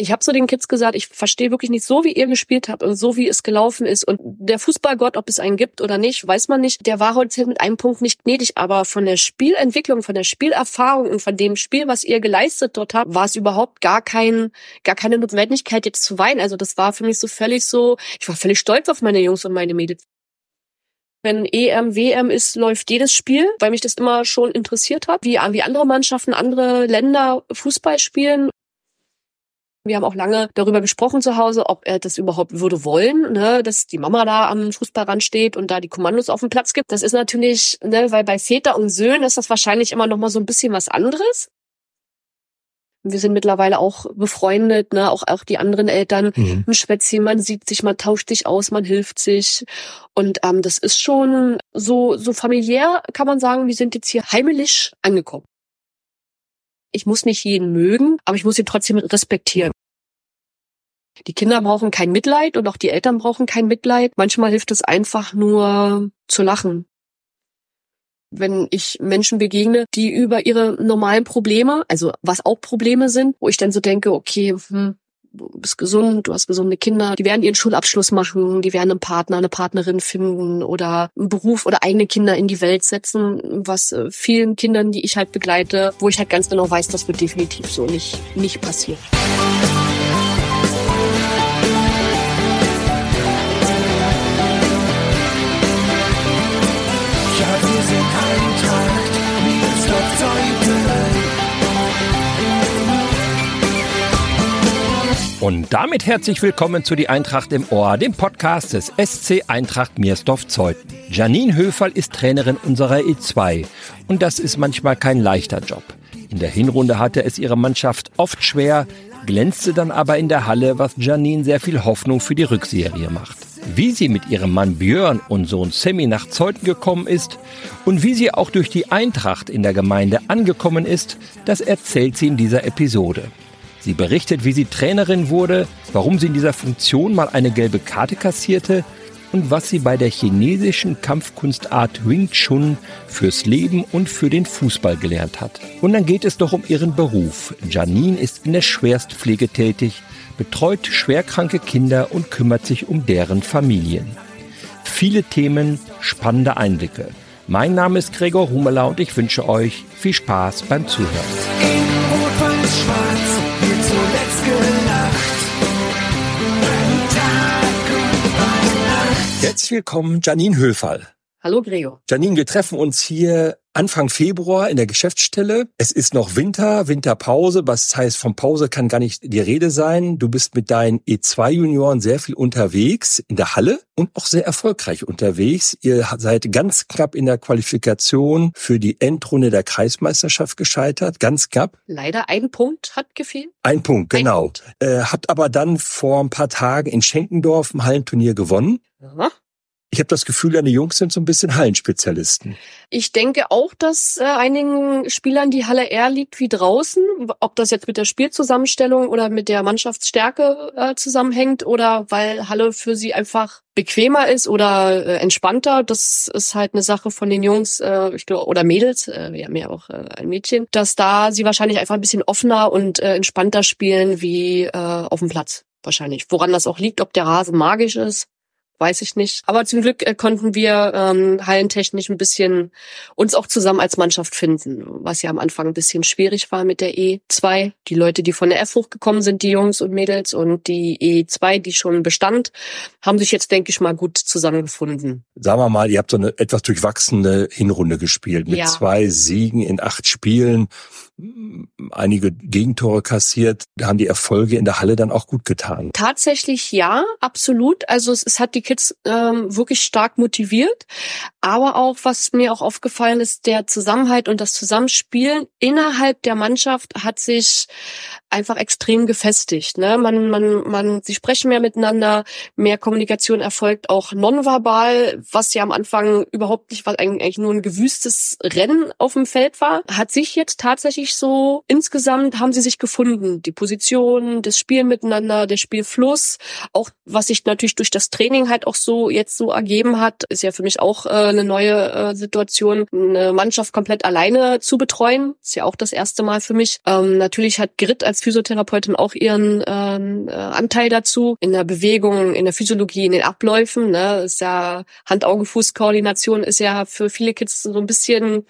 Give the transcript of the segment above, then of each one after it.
Ich habe so den Kids gesagt, ich verstehe wirklich nicht so, wie ihr gespielt habt und so, wie es gelaufen ist. Und der Fußballgott, ob es einen gibt oder nicht, weiß man nicht. Der war heute mit einem Punkt nicht gnädig, aber von der Spielentwicklung, von der Spielerfahrung und von dem Spiel, was ihr geleistet dort habt, war es überhaupt gar kein, gar keine Notwendigkeit jetzt zu weinen. Also das war für mich so völlig so, ich war völlig stolz auf meine Jungs und meine Mädels. Wenn EM, WM ist, läuft jedes Spiel, weil mich das immer schon interessiert hat, wie, wie andere Mannschaften, andere Länder Fußball spielen. Wir haben auch lange darüber gesprochen zu Hause, ob er das überhaupt würde wollen, ne, dass die Mama da am Fußballrand steht und da die Kommandos auf dem Platz gibt. Das ist natürlich, ne, weil bei Väter und Söhnen ist das wahrscheinlich immer noch mal so ein bisschen was anderes. Wir sind mittlerweile auch befreundet, ne, auch auch die anderen Eltern. Mhm. Ein Schwätzchen, man sieht sich, man tauscht sich aus, man hilft sich und ähm, das ist schon so so familiär, kann man sagen. Wir sind jetzt hier heimelig angekommen. Ich muss nicht jeden mögen, aber ich muss ihn trotzdem respektieren. Die Kinder brauchen kein Mitleid und auch die Eltern brauchen kein Mitleid. Manchmal hilft es einfach nur zu lachen. Wenn ich Menschen begegne, die über ihre normalen Probleme, also was auch Probleme sind, wo ich dann so denke, okay, hm, du bist gesund, du hast gesunde Kinder, die werden ihren Schulabschluss machen, die werden einen Partner, eine Partnerin finden oder einen Beruf oder eigene Kinder in die Welt setzen, was äh, vielen Kindern, die ich halt begleite, wo ich halt ganz genau weiß, das wird definitiv so nicht, nicht passieren. Und damit herzlich willkommen zu Die Eintracht im Ohr, dem Podcast des SC Eintracht Miersdorf-Zeuthen. Janine Höferl ist Trainerin unserer E2 und das ist manchmal kein leichter Job. In der Hinrunde hatte es ihre Mannschaft oft schwer, glänzte dann aber in der Halle, was Janine sehr viel Hoffnung für die Rückserie macht. Wie sie mit ihrem Mann Björn und Sohn Sammy nach Zeuthen gekommen ist und wie sie auch durch die Eintracht in der Gemeinde angekommen ist, das erzählt sie in dieser Episode. Sie berichtet, wie sie Trainerin wurde, warum sie in dieser Funktion mal eine gelbe Karte kassierte und was sie bei der chinesischen Kampfkunstart Wing Chun fürs Leben und für den Fußball gelernt hat. Und dann geht es doch um ihren Beruf. Janine ist in der Schwerstpflege tätig, betreut schwerkranke Kinder und kümmert sich um deren Familien. Viele Themen, spannende Einblicke. Mein Name ist Gregor Humeler und ich wünsche euch viel Spaß beim Zuhören. Herzlich willkommen, Janine Höferl. Hallo Gregor. Janine, wir treffen uns hier Anfang Februar in der Geschäftsstelle. Es ist noch Winter, Winterpause. Was heißt, von Pause kann gar nicht die Rede sein. Du bist mit deinen E2-Junioren sehr viel unterwegs in der Halle und auch sehr erfolgreich unterwegs. Ihr seid ganz knapp in der Qualifikation für die Endrunde der Kreismeisterschaft gescheitert. Ganz knapp. Leider ein Punkt hat gefehlt. Ein Punkt, genau. Ein Punkt. Äh, habt aber dann vor ein paar Tagen in Schenkendorf ein Hallenturnier gewonnen. Ja. Ich habe das Gefühl, deine Jungs sind so ein bisschen Hallenspezialisten. Ich denke auch, dass äh, einigen Spielern die Halle eher liegt wie draußen. Ob das jetzt mit der Spielzusammenstellung oder mit der Mannschaftsstärke äh, zusammenhängt oder weil Halle für sie einfach bequemer ist oder äh, entspannter. Das ist halt eine Sache von den Jungs äh, ich glaub, oder Mädels, äh, wir haben ja auch äh, ein Mädchen, dass da sie wahrscheinlich einfach ein bisschen offener und äh, entspannter spielen wie äh, auf dem Platz wahrscheinlich. Woran das auch liegt, ob der Rasen magisch ist, weiß ich nicht. Aber zum Glück äh, konnten wir ähm, hallentechnisch ein bisschen uns auch zusammen als Mannschaft finden, was ja am Anfang ein bisschen schwierig war mit der E2. Die Leute, die von der F hochgekommen sind, die Jungs und Mädels und die E2, die schon bestand, haben sich jetzt, denke ich mal, gut zusammengefunden. Sagen wir mal, ihr habt so eine etwas durchwachsene Hinrunde gespielt mit ja. zwei Siegen in acht Spielen einige Gegentore kassiert. Haben die Erfolge in der Halle dann auch gut getan. Tatsächlich ja, absolut. Also es, es hat die Kids ähm, wirklich stark motiviert. Aber auch, was mir auch aufgefallen ist, der Zusammenhalt und das Zusammenspielen innerhalb der Mannschaft hat sich einfach extrem gefestigt. Ne? Man, man, man, sie sprechen mehr miteinander, mehr Kommunikation erfolgt auch nonverbal, was ja am Anfang überhaupt nicht, was eigentlich nur ein gewüstes Rennen auf dem Feld war, hat sich jetzt tatsächlich eigentlich so, insgesamt haben sie sich gefunden. Die Position, das Spiel miteinander, der Spielfluss, auch was sich natürlich durch das Training halt auch so jetzt so ergeben hat, ist ja für mich auch äh, eine neue äh, Situation, eine Mannschaft komplett alleine zu betreuen. Ist ja auch das erste Mal für mich. Ähm, natürlich hat Grit als Physiotherapeutin auch ihren ähm, äh, Anteil dazu in der Bewegung, in der Physiologie, in den Abläufen. Ne? Ist ja Hand-Augen-Fuß-Koordination ist ja für viele Kids so ein bisschen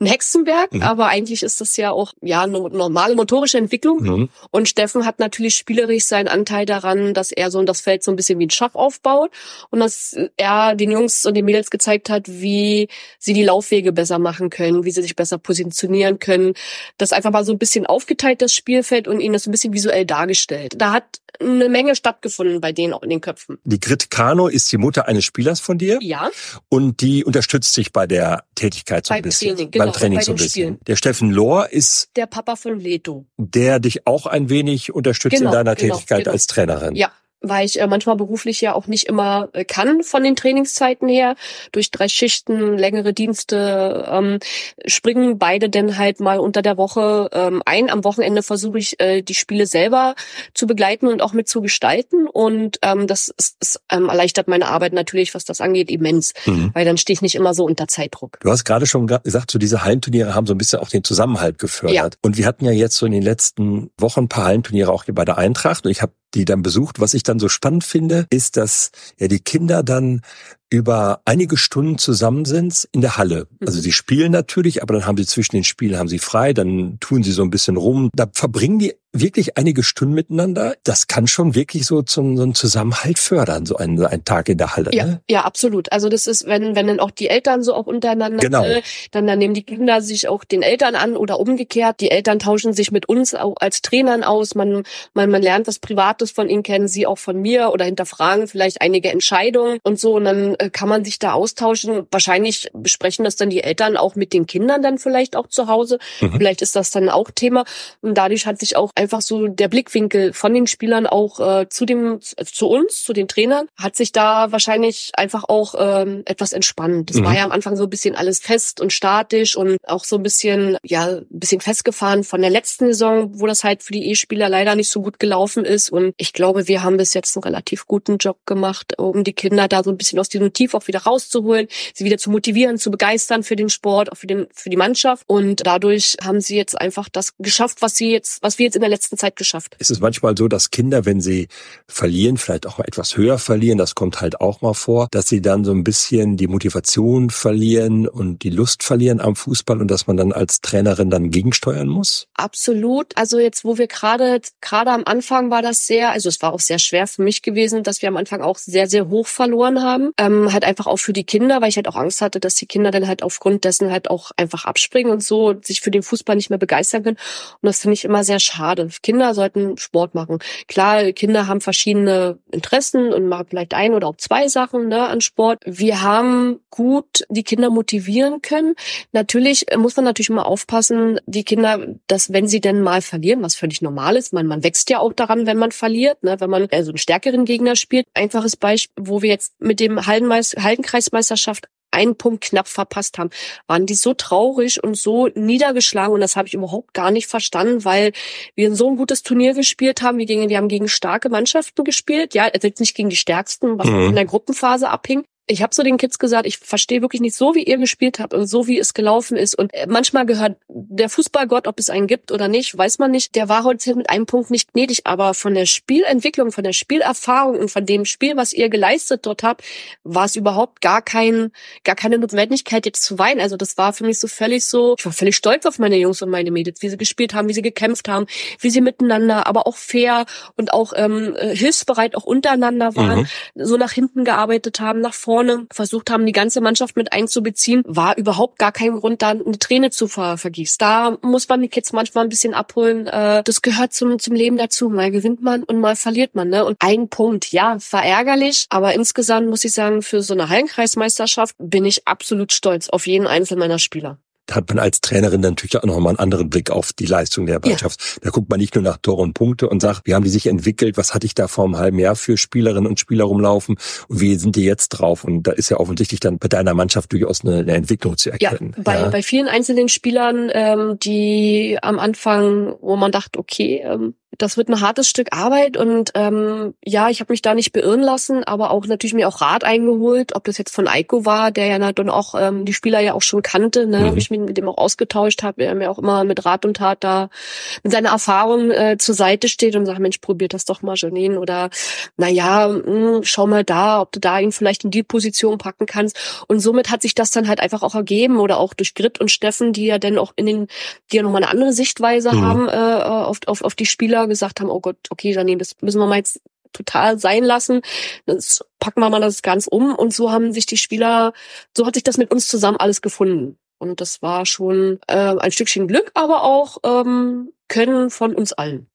ein Hexenwerk, mhm. aber eigentlich ist das ja auch ja eine normale motorische Entwicklung. Mhm. Und Steffen hat natürlich spielerisch seinen Anteil daran, dass er so das Feld so ein bisschen wie ein Schach aufbaut und dass er den Jungs und den Mädels gezeigt hat, wie sie die Laufwege besser machen können, wie sie sich besser positionieren können. Das einfach mal so ein bisschen aufgeteilt, das Spielfeld und ihnen das ein bisschen visuell dargestellt. Da hat eine Menge stattgefunden bei denen auch in den Köpfen. Die Grit Kano ist die Mutter eines Spielers von dir. Ja. Und die unterstützt sich bei der Tätigkeit so ein bisschen. Training, genau, beim Training so ein bisschen. Spielen. Der Steffen Lohr ist der Papa von Leto. Der dich auch ein wenig unterstützt genau, in deiner genau, Tätigkeit genau. als Trainerin. Ja, weil ich äh, manchmal beruflich ja auch nicht immer äh, kann von den Trainingszeiten her. Durch drei Schichten, längere Dienste ähm, springen beide dann halt mal unter der Woche ähm, ein. Am Wochenende versuche ich äh, die Spiele selber zu begleiten und auch mit zu gestalten. Und ähm, das ist, ist, ähm, erleichtert meine Arbeit natürlich, was das angeht, immens. Mhm. Weil dann stehe ich nicht immer so unter Zeitdruck. Du hast gerade schon gesagt, so diese Hallenturniere haben so ein bisschen auch den Zusammenhalt gefördert. Ja. Und wir hatten ja jetzt so in den letzten Wochen ein paar Hallenturniere auch hier bei der Eintracht. Und ich habe die dann besucht. Was ich dann so spannend finde, ist, dass ja die Kinder dann über einige Stunden zusammen sind in der Halle. Also mhm. sie spielen natürlich, aber dann haben sie zwischen den Spielen haben sie frei, dann tun sie so ein bisschen rum. Da verbringen die wirklich einige Stunden miteinander. Das kann schon wirklich so zum so einen Zusammenhalt fördern, so ein, ein Tag in der Halle. Ja, ne? ja, absolut. Also das ist, wenn wenn dann auch die Eltern so auch untereinander, genau. Äh, dann, dann nehmen die Kinder sich auch den Eltern an oder umgekehrt. Die Eltern tauschen sich mit uns auch als Trainern aus. Man man man lernt was Privates von ihnen kennen, sie auch von mir oder hinterfragen vielleicht einige Entscheidungen und so. Und dann kann man sich da austauschen. Wahrscheinlich besprechen das dann die Eltern auch mit den Kindern dann vielleicht auch zu Hause. Mhm. Vielleicht ist das dann auch Thema. Und dadurch hat sich auch einfach so der Blickwinkel von den Spielern auch äh, zu dem, äh, zu uns, zu den Trainern, hat sich da wahrscheinlich einfach auch ähm, etwas entspannt. Das mhm. war ja am Anfang so ein bisschen alles fest und statisch und auch so ein bisschen, ja, ein bisschen festgefahren von der letzten Saison, wo das halt für die E-Spieler leider nicht so gut gelaufen ist. Und ich glaube, wir haben bis jetzt einen relativ guten Job gemacht, um die Kinder da so ein bisschen aus diesem Tief auch wieder rauszuholen, sie wieder zu motivieren, zu begeistern für den Sport, auch für den für die Mannschaft. Und dadurch haben sie jetzt einfach das geschafft, was sie jetzt, was wir jetzt in der letzten Zeit geschafft. Es ist manchmal so, dass Kinder, wenn sie verlieren, vielleicht auch etwas höher verlieren, das kommt halt auch mal vor, dass sie dann so ein bisschen die Motivation verlieren und die Lust verlieren am Fußball und dass man dann als Trainerin dann gegensteuern muss? Absolut. Also jetzt, wo wir gerade, gerade am Anfang war das sehr, also es war auch sehr schwer für mich gewesen, dass wir am Anfang auch sehr, sehr hoch verloren haben. Ähm, halt einfach auch für die Kinder, weil ich halt auch Angst hatte, dass die Kinder dann halt aufgrund dessen halt auch einfach abspringen und so und sich für den Fußball nicht mehr begeistern können. Und das finde ich immer sehr schade. Kinder sollten Sport machen. Klar, Kinder haben verschiedene Interessen und machen vielleicht ein oder auch zwei Sachen ne, an Sport. Wir haben gut die Kinder motivieren können. Natürlich muss man natürlich immer aufpassen, die Kinder, dass wenn sie denn mal verlieren, was völlig normal ist, man, man wächst ja auch daran, wenn man verliert, ne, wenn man also einen stärkeren Gegner spielt. Einfaches Beispiel, wo wir jetzt mit dem Hallenmeister Hallenkreismeisterschaft einen Punkt knapp verpasst haben, waren die so traurig und so niedergeschlagen und das habe ich überhaupt gar nicht verstanden, weil wir so ein gutes Turnier gespielt haben. Wir, gegen, wir haben gegen starke Mannschaften gespielt, ja, also jetzt nicht gegen die stärksten, was mhm. in der Gruppenphase abhing, ich habe so den Kids gesagt, ich verstehe wirklich nicht so, wie ihr gespielt habt und so, wie es gelaufen ist. Und äh, manchmal gehört der Fußballgott, ob es einen gibt oder nicht, weiß man nicht. Der war heute mit einem Punkt nicht gnädig, aber von der Spielentwicklung, von der Spielerfahrung und von dem Spiel, was ihr geleistet dort habt, war es überhaupt gar kein, gar keine Notwendigkeit, jetzt zu weinen. Also das war für mich so völlig so, ich war völlig stolz auf meine Jungs und meine Mädels, wie sie gespielt haben, wie sie gekämpft haben, wie sie miteinander, aber auch fair und auch ähm, äh, hilfsbereit auch untereinander waren, mhm. so nach hinten gearbeitet haben, nach vorne vorne versucht haben, die ganze Mannschaft mit einzubeziehen, war überhaupt gar kein Grund, da eine Träne zu ver vergießen. Da muss man die Kids manchmal ein bisschen abholen. Äh, das gehört zum, zum Leben dazu. Mal gewinnt man und mal verliert man. Ne? Und ein Punkt, ja, verärgerlich, aber insgesamt muss ich sagen, für so eine Hallenkreismeisterschaft bin ich absolut stolz auf jeden einzelnen meiner Spieler. Da hat man als Trainerin natürlich auch nochmal einen anderen Blick auf die Leistung der Mannschaft. Ja. Da guckt man nicht nur nach Tore und Punkte und sagt, wie haben die sich entwickelt, was hatte ich da vor einem halben Jahr für Spielerinnen und Spieler rumlaufen und wie sind die jetzt drauf? Und da ist ja offensichtlich dann bei deiner Mannschaft durchaus eine, eine Entwicklung zu erkennen. Ja, bei, ja. bei vielen einzelnen Spielern, ähm, die am Anfang, wo man dachte, okay, ähm, das wird ein hartes Stück Arbeit und ähm, ja, ich habe mich da nicht beirren lassen, aber auch natürlich mir auch Rat eingeholt, ob das jetzt von Eiko war, der ja dann auch ähm, die Spieler ja auch schon kannte, ne, mhm. habe ich mich mit dem auch ausgetauscht habe, er mir auch immer mit Rat und Tat da mit seiner Erfahrung äh, zur Seite steht und sagt, Mensch, probiert das doch mal, Janine, oder naja, mh, hm, schau mal da, ob du da ihn vielleicht in die Position packen kannst. Und somit hat sich das dann halt einfach auch ergeben oder auch durch Grit und Steffen, die ja dann auch in den, die ja nochmal eine andere Sichtweise mhm. haben äh, auf, auf, auf die Spieler gesagt haben, oh Gott, okay, Janine, das müssen wir mal jetzt total sein lassen. Das packen wir mal das ganz um. Und so haben sich die Spieler, so hat sich das mit uns zusammen alles gefunden. Und das war schon äh, ein Stückchen Glück, aber auch ähm, Können von uns allen.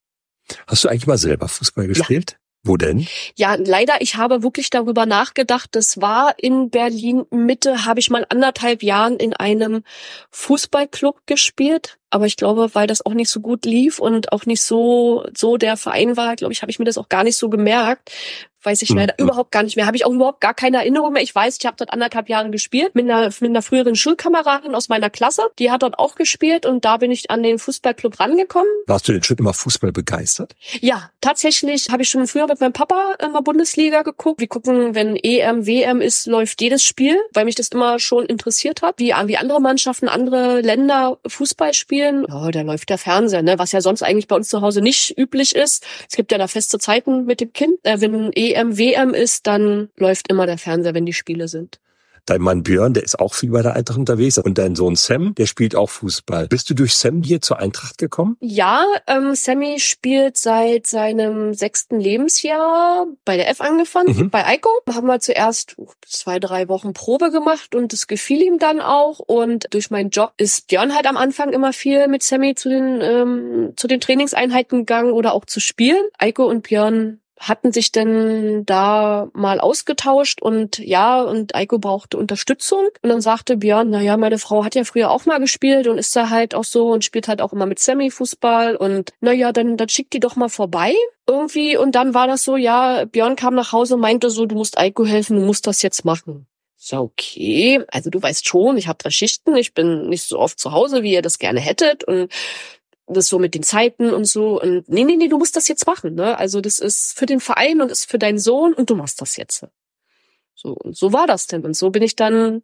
Hast du eigentlich mal selber Fußball gespielt? Wo denn? Ja, leider, ich habe wirklich darüber nachgedacht. Das war in Berlin Mitte, habe ich mal anderthalb Jahren in einem Fußballclub gespielt aber ich glaube, weil das auch nicht so gut lief und auch nicht so so der Verein war, glaube ich, habe ich mir das auch gar nicht so gemerkt. Weiß ich leider mhm. überhaupt gar nicht mehr. Habe ich auch überhaupt gar keine Erinnerung mehr. Ich weiß, ich habe dort anderthalb Jahre gespielt mit einer, mit einer früheren Schulkameradin aus meiner Klasse. Die hat dort auch gespielt und da bin ich an den Fußballclub rangekommen. Warst du denn schon immer Fußball begeistert? Ja, tatsächlich habe ich schon früher mit meinem Papa immer Bundesliga geguckt. Wir gucken, wenn EM, WM ist, läuft jedes Spiel, weil mich das immer schon interessiert hat, wie, wie andere Mannschaften, andere Länder Fußball spielen spielen, ja, da läuft der Fernseher, ne? was ja sonst eigentlich bei uns zu Hause nicht üblich ist. Es gibt ja da feste Zeiten mit dem Kind. Äh, wenn EM, WM ist, dann läuft immer der Fernseher, wenn die Spiele sind. Dein Mann Björn, der ist auch viel bei der Eintracht unterwegs. Und dein Sohn Sam, der spielt auch Fußball. Bist du durch Sam hier zur Eintracht gekommen? Ja, ähm, Sammy spielt seit seinem sechsten Lebensjahr bei der F angefangen, mhm. bei Eiko. Haben wir zuerst zwei, drei Wochen Probe gemacht und das gefiel ihm dann auch. Und durch meinen Job ist Björn halt am Anfang immer viel mit Sammy zu den, ähm, zu den Trainingseinheiten gegangen oder auch zu spielen. Eiko und Björn hatten sich denn da mal ausgetauscht und ja, und Eiko brauchte Unterstützung. Und dann sagte Björn, na ja, meine Frau hat ja früher auch mal gespielt und ist da halt auch so und spielt halt auch immer mit Sammy Fußball und na ja, dann, dann schickt die doch mal vorbei irgendwie. Und dann war das so, ja, Björn kam nach Hause und meinte so, du musst Eiko helfen, du musst das jetzt machen. So, okay. Also du weißt schon, ich habe drei Schichten, ich bin nicht so oft zu Hause, wie ihr das gerne hättet. Und das so mit den Zeiten und so. Und nee, nee, nee, du musst das jetzt machen. Ne? Also das ist für den Verein und ist für deinen Sohn und du machst das jetzt. So, und so war das denn. Und so bin ich dann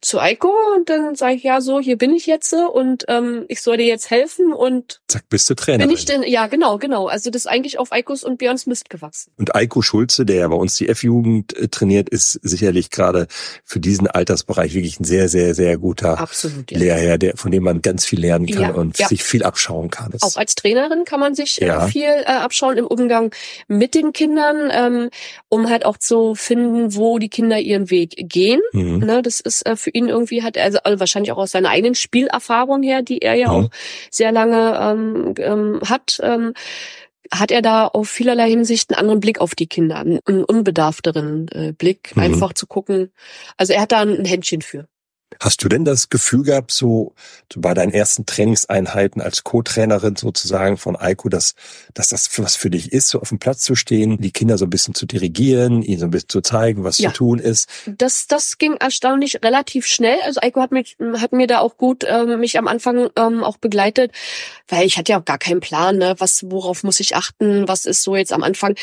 zu Eiko und dann sage ich, ja, so, hier bin ich jetzt und ähm, ich soll dir jetzt helfen und zack, bist du Trainer. Bin ich denn, ja, genau, genau. Also das ist eigentlich auf Eikos und Björns Mist gewachsen. Und Eiko Schulze, der ja bei uns die F-Jugend äh, trainiert, ist sicherlich gerade für diesen Altersbereich wirklich ein sehr, sehr, sehr guter Absolut, ja. Lehrherr, der, von dem man ganz viel lernen kann ja, und ja. sich viel abschauen kann. Das Auch als Trainerin kann man sich äh, ja. viel äh, abschauen im Umgang mit den Kindern, ähm, um halt auch zu finden, wo die Kinder ihren Weg gehen. Mhm. Ne, das ist äh, für ihn irgendwie hat, also, also wahrscheinlich auch aus seiner eigenen Spielerfahrung her, die er ja mhm. auch sehr lange ähm, ähm, hat, ähm, hat er da auf vielerlei Hinsicht einen anderen Blick auf die Kinder, einen unbedarfteren äh, Blick, mhm. einfach zu gucken. Also er hat da ein Händchen für. Hast du denn das Gefühl gehabt, so, so bei deinen ersten Trainingseinheiten als Co-Trainerin sozusagen von Eiko, dass, dass das was für dich ist, so auf dem Platz zu stehen, die Kinder so ein bisschen zu dirigieren, ihnen so ein bisschen zu zeigen, was ja. zu tun ist? Das, das ging erstaunlich relativ schnell. Also Eiko hat mich, hat mir da auch gut ähm, mich am Anfang ähm, auch begleitet, weil ich hatte ja auch gar keinen Plan, ne, was, worauf muss ich achten, was ist so jetzt am Anfang,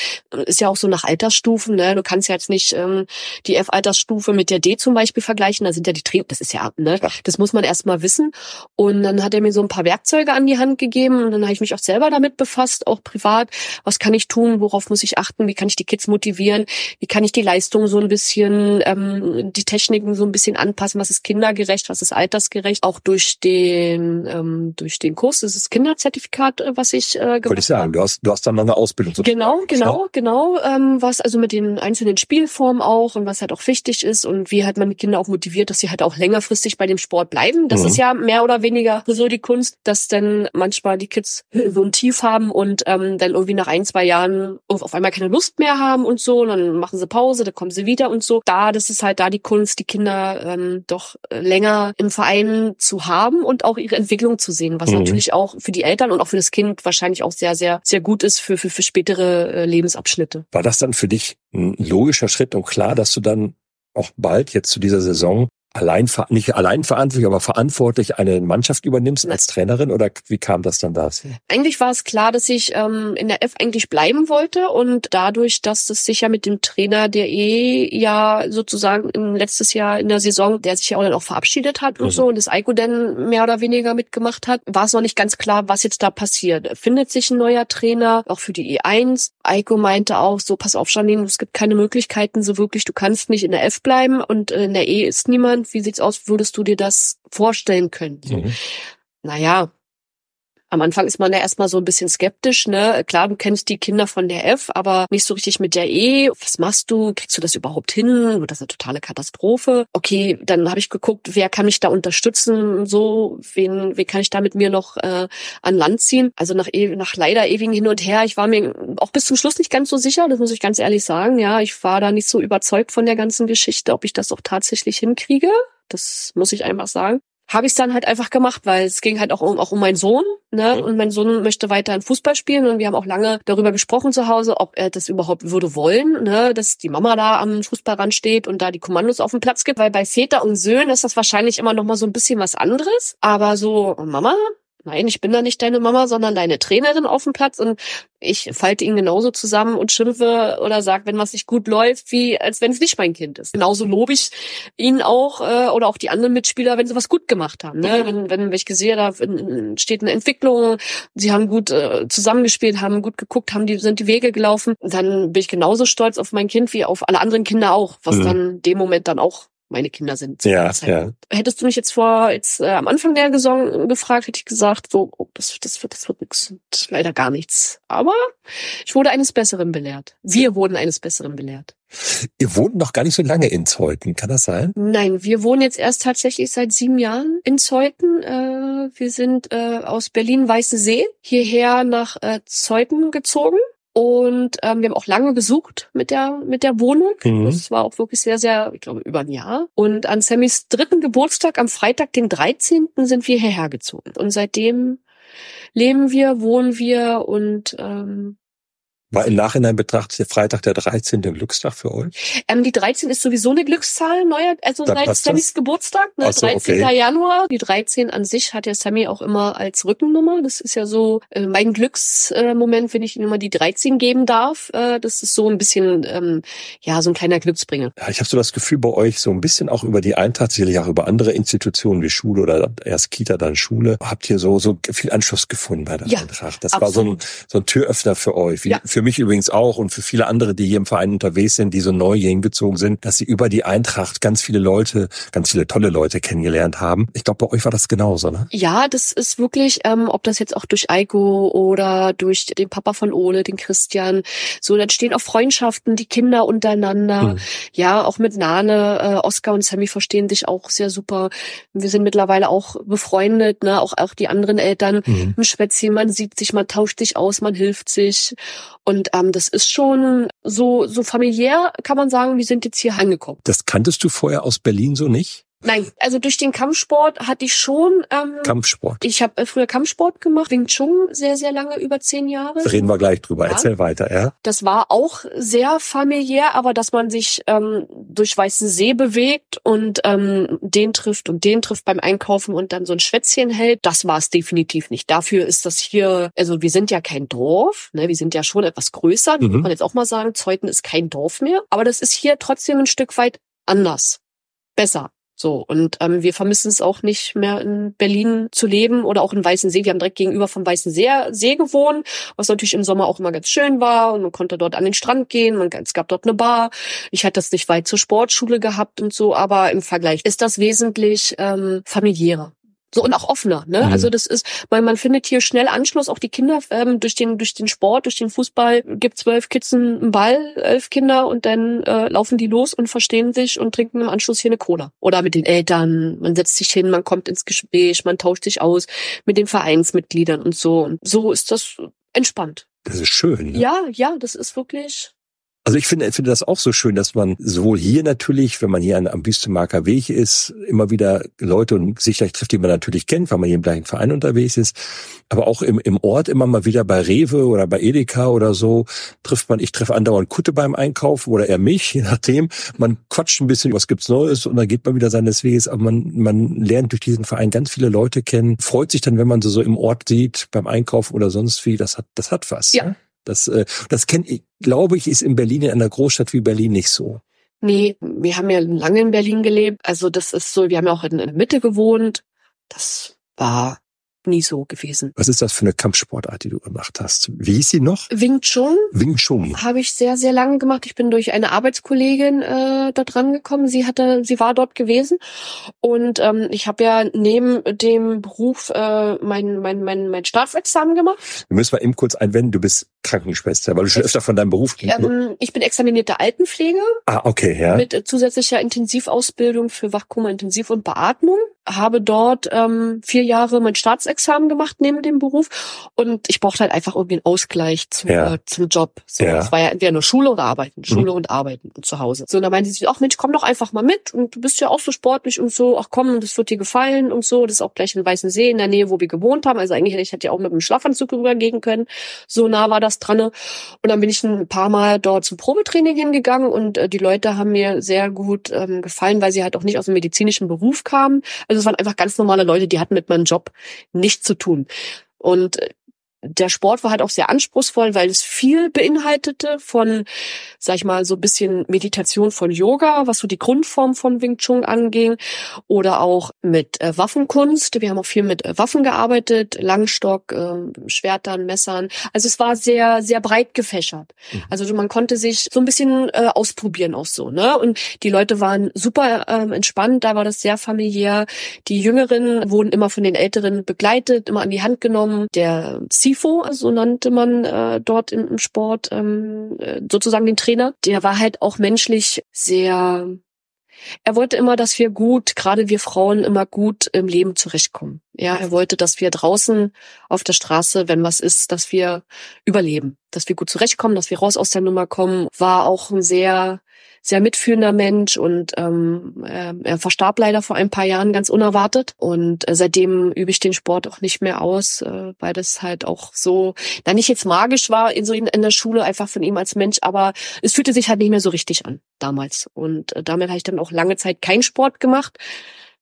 ist ja auch so nach Altersstufen, ne, du kannst ja jetzt nicht ähm, die F-Altersstufe mit der D zum Beispiel vergleichen, da sind ja die Trainer, das ist ja, ne, das muss man erst mal wissen. Und dann hat er mir so ein paar Werkzeuge an die Hand gegeben und dann habe ich mich auch selber damit befasst, auch privat. Was kann ich tun? Worauf muss ich achten? Wie kann ich die Kids motivieren? Wie kann ich die Leistung so ein bisschen, ähm, die Techniken so ein bisschen anpassen? Was ist kindergerecht? Was ist altersgerecht? Auch durch den, ähm, durch den Kurs, das ist Kinderzertifikat, äh, was ich äh, gemacht Wollte ich sagen, du hast, du hast dann eine Ausbildung. Genau, genau, genau. Ähm, was also mit den einzelnen Spielformen auch und was halt auch wichtig ist und wie halt man die Kinder auch motiviert, dass sie halt auch längerfristig bei dem Sport bleiben. Das mhm. ist ja mehr oder weniger so die Kunst, dass dann manchmal die Kids so ein Tief haben und ähm, dann irgendwie nach ein, zwei Jahren auf einmal keine Lust mehr haben und so. Und dann machen sie Pause, dann kommen sie wieder und so. Da, das ist halt da die Kunst, die Kinder ähm, doch länger im Verein zu haben und auch ihre Entwicklung zu sehen, was mhm. natürlich auch für die Eltern und auch für das Kind wahrscheinlich auch sehr, sehr, sehr gut ist für, für, für spätere äh, Lebensabschnitte. War das dann für dich ein logischer Schritt und klar, dass du dann auch bald jetzt zu dieser Saison allein, nicht allein verantwortlich, aber verantwortlich eine Mannschaft übernimmst als Trainerin oder wie kam das dann da? Eigentlich war es klar, dass ich ähm, in der F eigentlich bleiben wollte und dadurch, dass es sich ja mit dem Trainer, der eh ja sozusagen im letztes Jahr in der Saison, der sich ja auch dann auch verabschiedet hat und mhm. so und das Eiko dann mehr oder weniger mitgemacht hat, war es noch nicht ganz klar, was jetzt da passiert. Findet sich ein neuer Trainer, auch für die E1. Eiko meinte auch so, pass auf, Janine, es gibt keine Möglichkeiten so wirklich, du kannst nicht in der F bleiben und in der E ist niemand wie sieht's aus, würdest du dir das vorstellen können? Mhm. Naja, am Anfang ist man ja erstmal so ein bisschen skeptisch, ne? Klar, du kennst die Kinder von der F, aber nicht so richtig mit der E. Was machst du? Kriegst du das überhaupt hin? Das eine totale Katastrophe? Okay, dann habe ich geguckt, wer kann mich da unterstützen? So, wen, wen kann ich da mit mir noch äh, an Land ziehen? Also nach, e nach leider ewigen Hin und Her, ich war mir auch bis zum Schluss nicht ganz so sicher, das muss ich ganz ehrlich sagen. Ja, ich war da nicht so überzeugt von der ganzen Geschichte, ob ich das auch tatsächlich hinkriege. Das muss ich einfach sagen habe ich dann halt einfach gemacht, weil es ging halt auch um, auch um meinen Sohn, ne? Mhm. Und mein Sohn möchte weiterhin Fußball spielen und wir haben auch lange darüber gesprochen zu Hause, ob er das überhaupt würde wollen, ne? Dass die Mama da am Fußballrand steht und da die Kommandos auf dem Platz gibt, weil bei Väter und Söhnen ist das wahrscheinlich immer noch mal so ein bisschen was anderes, aber so Mama, nein, ich bin da nicht deine Mama, sondern deine Trainerin auf dem Platz und ich falte ihn genauso zusammen und schimpfe oder sage, wenn was nicht gut läuft, wie als wenn es nicht mein Kind ist. Genauso lobe ich ihn auch äh, oder auch die anderen Mitspieler, wenn sie was gut gemacht haben. Ne? Wenn, wenn ich gesehen da steht eine Entwicklung, sie haben gut äh, zusammengespielt, haben gut geguckt, haben die sind die Wege gelaufen, dann bin ich genauso stolz auf mein Kind wie auf alle anderen Kinder auch, was mhm. dann dem Moment dann auch meine Kinder sind. Ja, ja. Hättest du mich jetzt vor jetzt äh, am Anfang der Saison gefragt, hätte ich gesagt, so oh, das das wird das wird nix, leider gar nichts. Aber ich wurde eines Besseren belehrt. Wir wurden eines Besseren belehrt. Ihr wohnt noch gar nicht so lange in Zeuthen, kann das sein? Nein, wir wohnen jetzt erst tatsächlich seit sieben Jahren in Zeuthen. Äh, wir sind äh, aus Berlin-Weißensee hierher nach äh, Zeuthen gezogen und ähm, wir haben auch lange gesucht mit der mit der Wohnung. Mhm. Das war auch wirklich sehr, sehr, ich glaube, über ein Jahr. Und an Sammys dritten Geburtstag, am Freitag, den 13., sind wir hierher gezogen. Und seitdem leben wir, wohnen wir und ähm, war im Nachhinein betrachtet der Freitag der 13. Glückstag für euch? Ähm, die 13 ist sowieso eine Glückszahl, neuer, also Dann seit Sammys Geburtstag, ne, so, 13. Okay. Januar. Die 13 an sich hat ja Sammy auch immer als Rückennummer. Das ist ja so äh, mein Glücksmoment, äh, wenn ich ihm immer die 13 geben darf. Äh, das ist so ein bisschen, ähm, ja, so ein kleiner Glücksbringer. Ja, ich habe so das Gefühl bei euch, so ein bisschen auch über die Eintracht, sicherlich auch über andere Institutionen wie Schule oder erst Kita, dann Schule, habt ihr so, so viel Anschluss gefunden bei der ja, Eintracht. Das absolut. war so ein, so ein Türöffner für euch. Wie, ja. Für mich übrigens auch und für viele andere, die hier im Verein unterwegs sind, die so neu hier hingezogen sind, dass sie über die Eintracht ganz viele Leute, ganz viele tolle Leute kennengelernt haben. Ich glaube, bei euch war das genauso, ne? Ja, das ist wirklich, ähm, ob das jetzt auch durch Eiko oder durch den Papa von Ole, den Christian, so, dann stehen auch Freundschaften, die Kinder untereinander. Mhm. Ja, auch mit Nane, äh, Oskar und Sammy verstehen sich auch sehr super. Wir sind mittlerweile auch befreundet, ne, auch, auch die anderen Eltern. Mhm. Ein Schwätzchen, man sieht sich, man tauscht sich aus, man hilft sich. Und ähm, das ist schon so, so familiär, kann man sagen, wir sind jetzt hier angekommen. Das kanntest du vorher aus Berlin so nicht? Nein, also durch den Kampfsport hatte ich schon. Ähm, Kampfsport. Ich habe äh, früher Kampfsport gemacht, Wing Chun sehr, sehr lange, über zehn Jahre. Reden wir gleich drüber. Ja. Erzähl weiter, ja. Das war auch sehr familiär, aber dass man sich ähm, durch Weißen See bewegt und ähm, den trifft und den trifft beim Einkaufen und dann so ein Schwätzchen hält, das war es definitiv nicht. Dafür ist das hier, also wir sind ja kein Dorf, ne, wir sind ja schon etwas größer, mhm. muss man jetzt auch mal sagen. Zeuthen ist kein Dorf mehr, aber das ist hier trotzdem ein Stück weit anders. Besser. So, und ähm, wir vermissen es auch nicht mehr in Berlin zu leben oder auch in Weißensee. Wir haben direkt gegenüber vom Weißen See, See gewohnt, was natürlich im Sommer auch immer ganz schön war und man konnte dort an den Strand gehen, man, es gab dort eine Bar. Ich hatte das nicht weit zur Sportschule gehabt und so, aber im Vergleich ist das wesentlich ähm, familiärer. So und auch offener, ne? Mhm. Also das ist, man, man findet hier schnell Anschluss, auch die Kinder ähm, durch den durch den Sport, durch den Fußball gibt zwölf Kids einen Ball, elf Kinder und dann äh, laufen die los und verstehen sich und trinken im Anschluss hier eine Cola. Oder mit den Eltern, man setzt sich hin, man kommt ins Gespräch, man tauscht sich aus mit den Vereinsmitgliedern und so. Und so ist das entspannt. Das ist schön. Ne? Ja, ja, das ist wirklich also ich finde, finde das auch so schön, dass man sowohl hier natürlich, wenn man hier an, am Büstemarker Weg ist, immer wieder Leute und sich gleich trifft, die man natürlich kennt, weil man hier im gleichen Verein unterwegs ist, aber auch im, im Ort immer mal wieder bei Rewe oder bei Edeka oder so trifft man, ich treffe andauernd Kutte beim Einkaufen oder eher mich, je nachdem. Man quatscht ein bisschen, was gibt's Neues und dann geht man wieder seines Weges, aber man, man lernt durch diesen Verein ganz viele Leute kennen, freut sich dann, wenn man sie so im Ort sieht, beim Einkaufen oder sonst wie, das hat, das hat was. Ja. Das, äh, das kenne ich, glaube ich, ist in Berlin, in einer Großstadt wie Berlin nicht so. Nee, wir haben ja lange in Berlin gelebt. Also das ist so, wir haben ja auch in der Mitte gewohnt. Das war nie so gewesen. Was ist das für eine Kampfsportart, die du gemacht hast? Wie hieß sie noch? Wing Chun. Wing Chun. Habe ich sehr, sehr lange gemacht. Ich bin durch eine Arbeitskollegin äh, da dran gekommen. Sie hatte, sie war dort gewesen. Und ähm, ich habe ja neben dem Beruf äh, mein, mein, mein, mein Staatsexamen gemacht. Wir müssen mal eben kurz einwenden, du bist Krankenschwester, weil du schon öfter von deinem Beruf... Ähm, ich bin examinierte Altenpflege. Ah, okay, ja. Mit zusätzlicher Intensivausbildung für Wachkoma, Intensiv und Beatmung. Habe dort ähm, vier Jahre mein Staatsexamen gemacht neben dem Beruf und ich brauchte halt einfach irgendwie einen Ausgleich zum, ja. äh, zum Job. So, ja. Es war ja entweder nur Schule oder Arbeiten, Schule mhm. und Arbeiten und zu Hause. So, und da meinte sie, ach Mensch, komm doch einfach mal mit und du bist ja auch so sportlich und so, ach komm, das wird dir gefallen und so. Das ist auch gleich in Weißen See in der Nähe, wo wir gewohnt haben. Also eigentlich hätte ich ja auch mit dem Schlafanzug rübergehen können. So nah war das dran. Und dann bin ich ein paar Mal dort zum Probetraining hingegangen und äh, die Leute haben mir sehr gut ähm, gefallen, weil sie halt auch nicht aus dem medizinischen Beruf kamen. Also es waren einfach ganz normale Leute, die hatten mit meinem Job nichts zu tun. Und äh, der Sport war halt auch sehr anspruchsvoll, weil es viel beinhaltete von, sag ich mal, so ein bisschen Meditation von Yoga, was so die Grundform von Wing Chun anging, oder auch mit äh, Waffenkunst. Wir haben auch viel mit äh, Waffen gearbeitet, Langstock, äh, Schwertern, Messern. Also es war sehr, sehr breit gefächert. Mhm. Also man konnte sich so ein bisschen äh, ausprobieren auch so, ne? Und die Leute waren super äh, entspannt, da war das sehr familiär. Die Jüngeren wurden immer von den Älteren begleitet, immer an die Hand genommen. Der Tifo, so nannte man äh, dort im, im Sport ähm, äh, sozusagen den Trainer. Der war halt auch menschlich sehr er wollte immer, dass wir gut, gerade wir Frauen, immer gut im Leben zurechtkommen. Ja, er wollte, dass wir draußen auf der Straße, wenn was ist, dass wir überleben, dass wir gut zurechtkommen, dass wir raus aus der Nummer kommen. War auch ein sehr sehr mitfühlender Mensch und ähm, äh, er verstarb leider vor ein paar Jahren ganz unerwartet. Und äh, seitdem übe ich den Sport auch nicht mehr aus, äh, weil das halt auch so, da nicht jetzt magisch war in so in, in der Schule einfach von ihm als Mensch, aber es fühlte sich halt nicht mehr so richtig an damals. Und äh, damit habe ich dann auch lange Zeit keinen Sport gemacht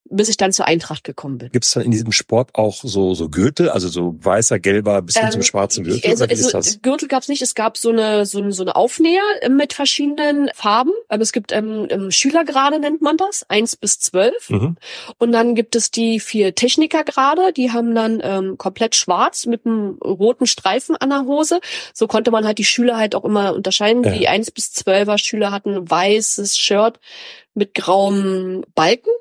bis ich dann zur Eintracht gekommen bin. Gibt es dann in diesem Sport auch so so Gürtel, also so weißer, gelber bis hin ähm, zum schwarzen Gürtel? Also, also Gürtel gab es nicht. Es gab so eine so eine, so eine Aufnäher mit verschiedenen Farben. Aber es gibt ähm, ähm, Schülergrade nennt man das, eins bis zwölf. Mhm. Und dann gibt es die vier Technikergrade, die haben dann ähm, komplett schwarz mit einem roten Streifen an der Hose. So konnte man halt die Schüler halt auch immer unterscheiden. Ja. Die eins bis zwölfer Schüler hatten weißes Shirt mit grauem Balken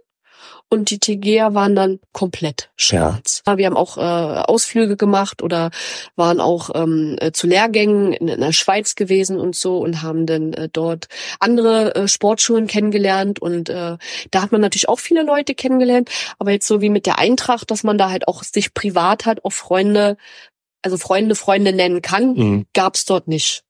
und die Tegea waren dann komplett schwarz. Ja. Wir haben auch äh, Ausflüge gemacht oder waren auch ähm, äh, zu Lehrgängen in, in, der Schweiz gewesen und so und haben dann äh, dort andere äh, Sportschulen kennengelernt und äh, da hat man natürlich auch viele Leute kennengelernt, aber jetzt so wie mit der Eintracht, dass man da halt auch sich privat halt auch Freunde, also Freunde, Freunde nennen kann, mhm. gab's dort nicht.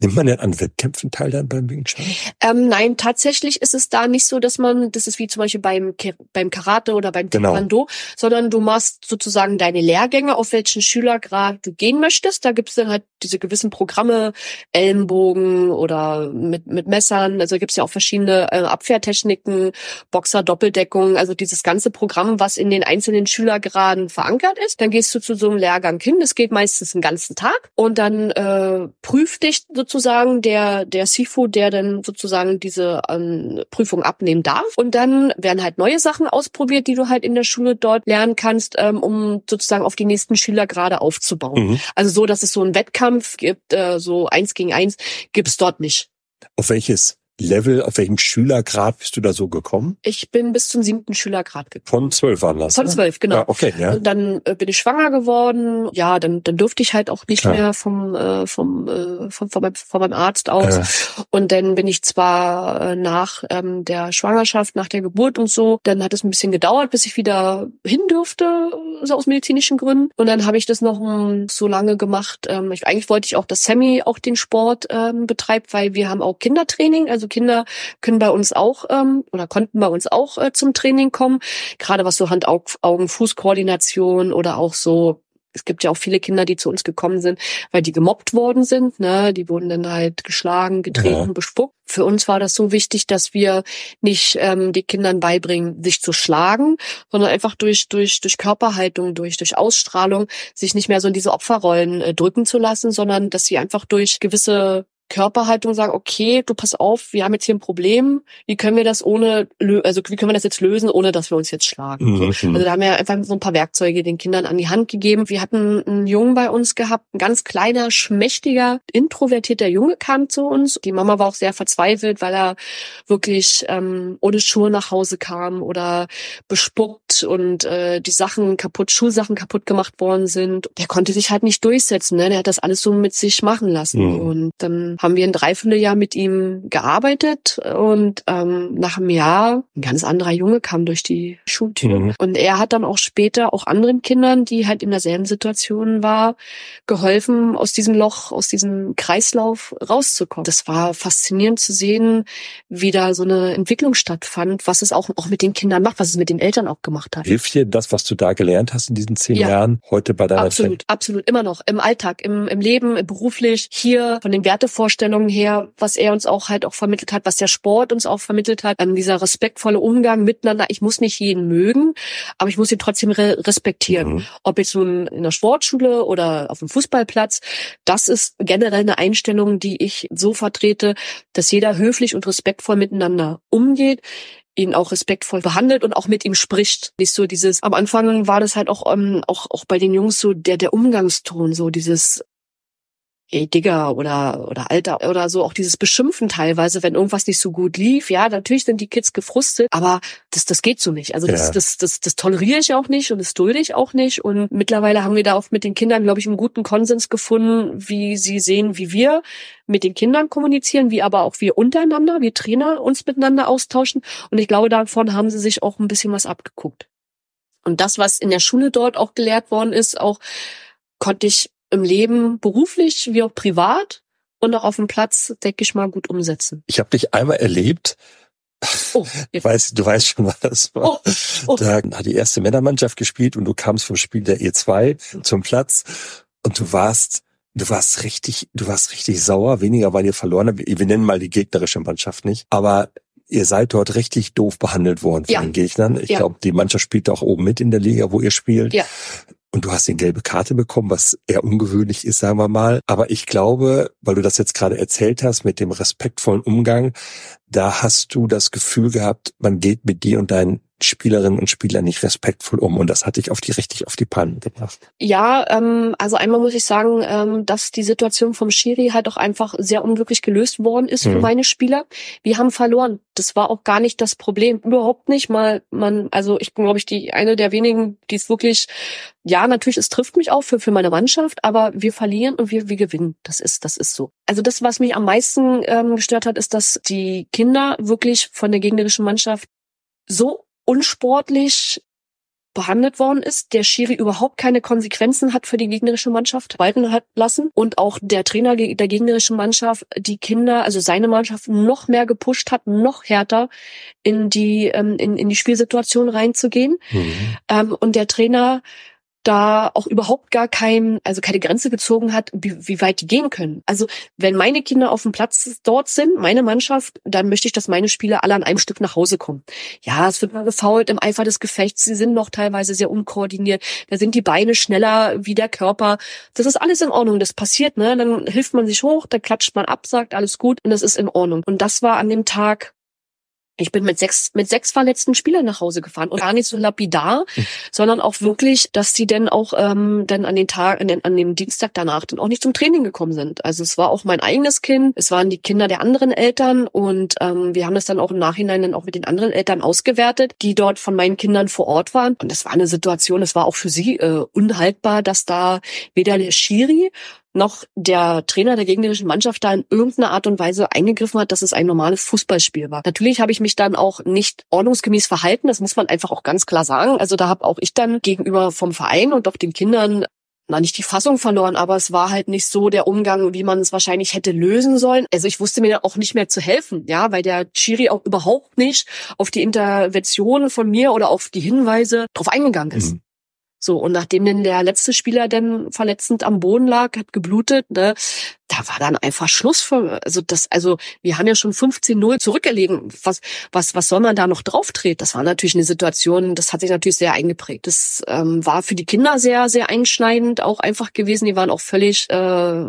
Nimmt man denn an Wettkämpfen teil dann beim Wing Chun? Ähm, nein, tatsächlich ist es da nicht so, dass man, das ist wie zum Beispiel beim, beim Karate oder beim genau. Taekwondo, genau. sondern du machst sozusagen deine Lehrgänge, auf welchen Schülergrad du gehen möchtest. Da gibt es dann halt diese gewissen Programme, Ellenbogen oder mit, mit Messern. Also gibt es ja auch verschiedene äh, Abwehrtechniken, Boxer, Doppeldeckung, also dieses ganze Programm, was in den einzelnen Schülergraden verankert ist. Dann gehst du zu so einem Lehrgang hin. Das geht meistens einen ganzen Tag und dann äh, prüft dich sozusagen der, der SIFO, der dann sozusagen diese ähm, Prüfung abnehmen darf. Und dann werden halt neue Sachen ausprobiert, die du halt in der Schule dort lernen kannst, ähm, um sozusagen auf die nächsten Schüler gerade aufzubauen. Mhm. Also so, dass es so einen Wettkampf gibt, äh, so eins gegen eins, gibt's dort nicht. Auf welches Level, auf welchem Schülergrad bist du da so gekommen? Ich bin bis zum siebten Schülergrad gekommen. Von zwölf waren das? Von zwölf, genau. Ja, okay, ja. Und dann äh, bin ich schwanger geworden. Ja, dann, dann durfte ich halt auch nicht Klar. mehr vom, äh, vom, äh, vom, von, meinem, von meinem Arzt aus. Äh. Und dann bin ich zwar äh, nach ähm, der Schwangerschaft, nach der Geburt und so, dann hat es ein bisschen gedauert, bis ich wieder hin durfte, so aus medizinischen Gründen. Und dann habe ich das noch um, so lange gemacht. Ähm, ich, eigentlich wollte ich auch, dass Sammy auch den Sport ähm, betreibt, weil wir haben auch Kindertraining. Also Kinder können bei uns auch ähm, oder konnten bei uns auch äh, zum Training kommen. Gerade was so Hand-Augen-Fuß-Koordination oder auch so es gibt ja auch viele Kinder, die zu uns gekommen sind, weil die gemobbt worden sind. Ne? Die wurden dann halt geschlagen, getreten, ja. bespuckt. Für uns war das so wichtig, dass wir nicht ähm, die Kindern beibringen, sich zu schlagen, sondern einfach durch durch durch Körperhaltung, durch durch Ausstrahlung sich nicht mehr so in diese Opferrollen äh, drücken zu lassen, sondern dass sie einfach durch gewisse Körperhaltung sagen, okay, du pass auf, wir haben jetzt hier ein Problem, wie können wir das ohne, also wie können wir das jetzt lösen, ohne dass wir uns jetzt schlagen? Mhm. Also da haben wir einfach so ein paar Werkzeuge den Kindern an die Hand gegeben. Wir hatten einen Jungen bei uns gehabt, ein ganz kleiner, schmächtiger, introvertierter Junge kam zu uns. Die Mama war auch sehr verzweifelt, weil er wirklich ähm, ohne Schuhe nach Hause kam oder bespuckt und äh, die Sachen kaputt, Schulsachen kaputt gemacht worden sind. Der konnte sich halt nicht durchsetzen, ne? Der hat das alles so mit sich machen lassen. Mhm. Und dann haben wir ein Dreivierteljahr mit ihm gearbeitet und ähm, nach einem Jahr ein ganz anderer Junge kam durch die Schultür. Mhm. Und er hat dann auch später auch anderen Kindern, die halt in derselben Situation war, geholfen, aus diesem Loch, aus diesem Kreislauf rauszukommen. Das war faszinierend zu sehen, wie da so eine Entwicklung stattfand, was es auch, auch mit den Kindern macht, was es mit den Eltern auch gemacht hat. Hilft dir das, was du da gelernt hast in diesen zehn ja. Jahren, heute bei deiner Absolut, Zeit? absolut, immer noch. Im Alltag, im, im Leben, beruflich, hier von den Wertevorstellungen Vorstellungen her, was er uns auch halt auch vermittelt hat, was der Sport uns auch vermittelt hat, ähm, dieser respektvolle Umgang miteinander. Ich muss nicht jeden mögen, aber ich muss ihn trotzdem re respektieren. Mhm. Ob jetzt nun in der Sportschule oder auf dem Fußballplatz, das ist generell eine Einstellung, die ich so vertrete, dass jeder höflich und respektvoll miteinander umgeht ihn auch respektvoll behandelt und auch mit ihm spricht. Nicht so dieses, am Anfang war das halt auch, ähm, auch, auch bei den Jungs so der, der Umgangston, so dieses, ey Digger oder oder Alter oder so auch dieses Beschimpfen teilweise, wenn irgendwas nicht so gut lief. Ja, natürlich sind die Kids gefrustet, aber das das geht so nicht. Also das ja. das, das das toleriere ich auch nicht und das dulde ich auch nicht und mittlerweile haben wir da auch mit den Kindern, glaube ich, einen guten Konsens gefunden, wie sie sehen, wie wir mit den Kindern kommunizieren, wie aber auch wir untereinander, wir Trainer uns miteinander austauschen und ich glaube, davon haben sie sich auch ein bisschen was abgeguckt. Und das, was in der Schule dort auch gelehrt worden ist, auch konnte ich im Leben beruflich wie auch privat und auch auf dem Platz, denke ich mal, gut umsetzen. Ich habe dich einmal erlebt, Oh, ich weiß, du weißt schon, was das war. Oh, oh. Da hat die erste Männermannschaft gespielt und du kamst vom Spiel der E2 zum Platz und du warst, du warst richtig, du warst richtig sauer. Weniger, weil ihr verloren habt. Wir nennen mal die gegnerische Mannschaft nicht. Aber ihr seid dort richtig doof behandelt worden von ja. den Gegnern. Ich ja. glaube, die Mannschaft spielt auch oben mit in der Liga, wo ihr spielt. Ja und du hast den gelbe Karte bekommen, was eher ungewöhnlich ist, sagen wir mal. Aber ich glaube, weil du das jetzt gerade erzählt hast mit dem respektvollen Umgang, da hast du das Gefühl gehabt, man geht mit dir und deinen Spielerinnen und Spielern nicht respektvoll um und das hatte ich auf die richtig auf die Palme gebracht. Ja, ähm, also einmal muss ich sagen, ähm, dass die Situation vom Schiri halt auch einfach sehr unglücklich gelöst worden ist mhm. für meine Spieler. Wir haben verloren. Das war auch gar nicht das Problem, überhaupt nicht. Mal, man, also ich bin glaube ich die eine der wenigen, die es wirklich, ja natürlich, es trifft mich auch für für meine Mannschaft, aber wir verlieren und wir wir gewinnen. Das ist das ist so. Also das, was mich am meisten ähm, gestört hat, ist, dass die Kinder wirklich von der gegnerischen Mannschaft so unsportlich behandelt worden ist, der Schiri überhaupt keine Konsequenzen hat für die gegnerische Mannschaft walten hat lassen und auch der Trainer der gegnerischen Mannschaft die Kinder, also seine Mannschaft noch mehr gepusht hat, noch härter in die ähm, in, in die Spielsituation reinzugehen mhm. ähm, und der Trainer da auch überhaupt gar kein, also keine Grenze gezogen hat, wie, wie weit die gehen können. Also wenn meine Kinder auf dem Platz dort sind, meine Mannschaft, dann möchte ich, dass meine Spieler alle an einem Stück nach Hause kommen. Ja, es wird mal gefault im Eifer des Gefechts. Sie sind noch teilweise sehr unkoordiniert. Da sind die Beine schneller wie der Körper. Das ist alles in Ordnung. Das passiert, ne? Dann hilft man sich hoch, dann klatscht man ab, sagt alles gut und das ist in Ordnung. Und das war an dem Tag Ich bin mit sechs, mit sechs verletzten Spielern nach Hause gefahren und gar nicht so lapidar, sondern auch wirklich, dass sie dann auch ähm, dann an den Tag, an, den, an dem Dienstag danach dann auch nicht zum Training gekommen sind. Also es war auch mein eigenes Kind, es waren die Kinder der anderen Eltern und ähm, wir haben das dann auch im Nachhinein dann auch mit den anderen Eltern ausgewertet, die dort von meinen Kindern vor Ort waren. Und das war eine Situation, es war auch für sie äh, unhaltbar, dass da weder der Schiri noch der Trainer der gegnerischen Mannschaft da in irgendeiner Art und Weise eingegriffen hat, dass es ein normales Fußballspiel war. Natürlich habe ich mich dann auch nicht ordnungsgemäß verhalten, das muss man einfach auch ganz klar sagen. Also da habe auch ich dann gegenüber vom Verein und auch den Kindern na nicht die Fassung verloren, aber es war halt nicht so der Umgang, wie man es wahrscheinlich hätte lösen sollen. Also ich wusste mir auch nicht mehr zu helfen, ja, weil der Chiri auch überhaupt nicht auf die Intervention von mir oder auf die Hinweise drauf eingegangen ist. Mhm. So, und nachdem denn der letzte Spieler dann verletzend am Boden lag, hat geblutet, ne, da war dann einfach Schluss für, also das, also wir haben ja schon 15-0 zurückgelegen. Was, was, was soll man da noch drauftreten? Das war natürlich eine Situation, das hat sich natürlich sehr eingeprägt. Das ähm, war für die Kinder sehr, sehr einschneidend auch einfach gewesen. Die waren auch völlig äh,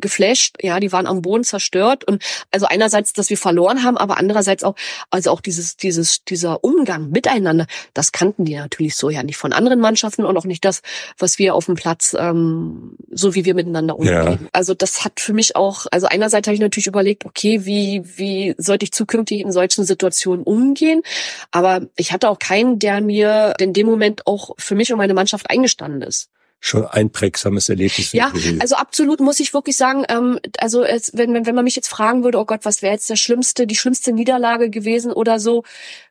geflasht. Ja, die waren am Boden zerstört. Und also einerseits, dass wir verloren haben, aber andererseits auch, also auch dieses, dieses, dieser Umgang miteinander, das kannten die natürlich so ja nicht von anderen Mannschaften und auch nicht das, was wir auf dem Platz, ähm, so wie wir miteinander umgehen. Ja. Also das hat für mich auch, also einerseits habe ich natürlich überlegt, okay, wie, wie sollte ich zukünftig in solchen Situationen umgehen? Aber ich hatte auch keinen, der mir in dem Moment auch für mich und meine Mannschaft eingestanden ist schon einprägsames Erlebnis. Ja, also absolut muss ich wirklich sagen, ähm, also es, wenn, wenn, wenn man mich jetzt fragen würde, oh Gott, was wäre jetzt der schlimmste, die schlimmste Niederlage gewesen oder so,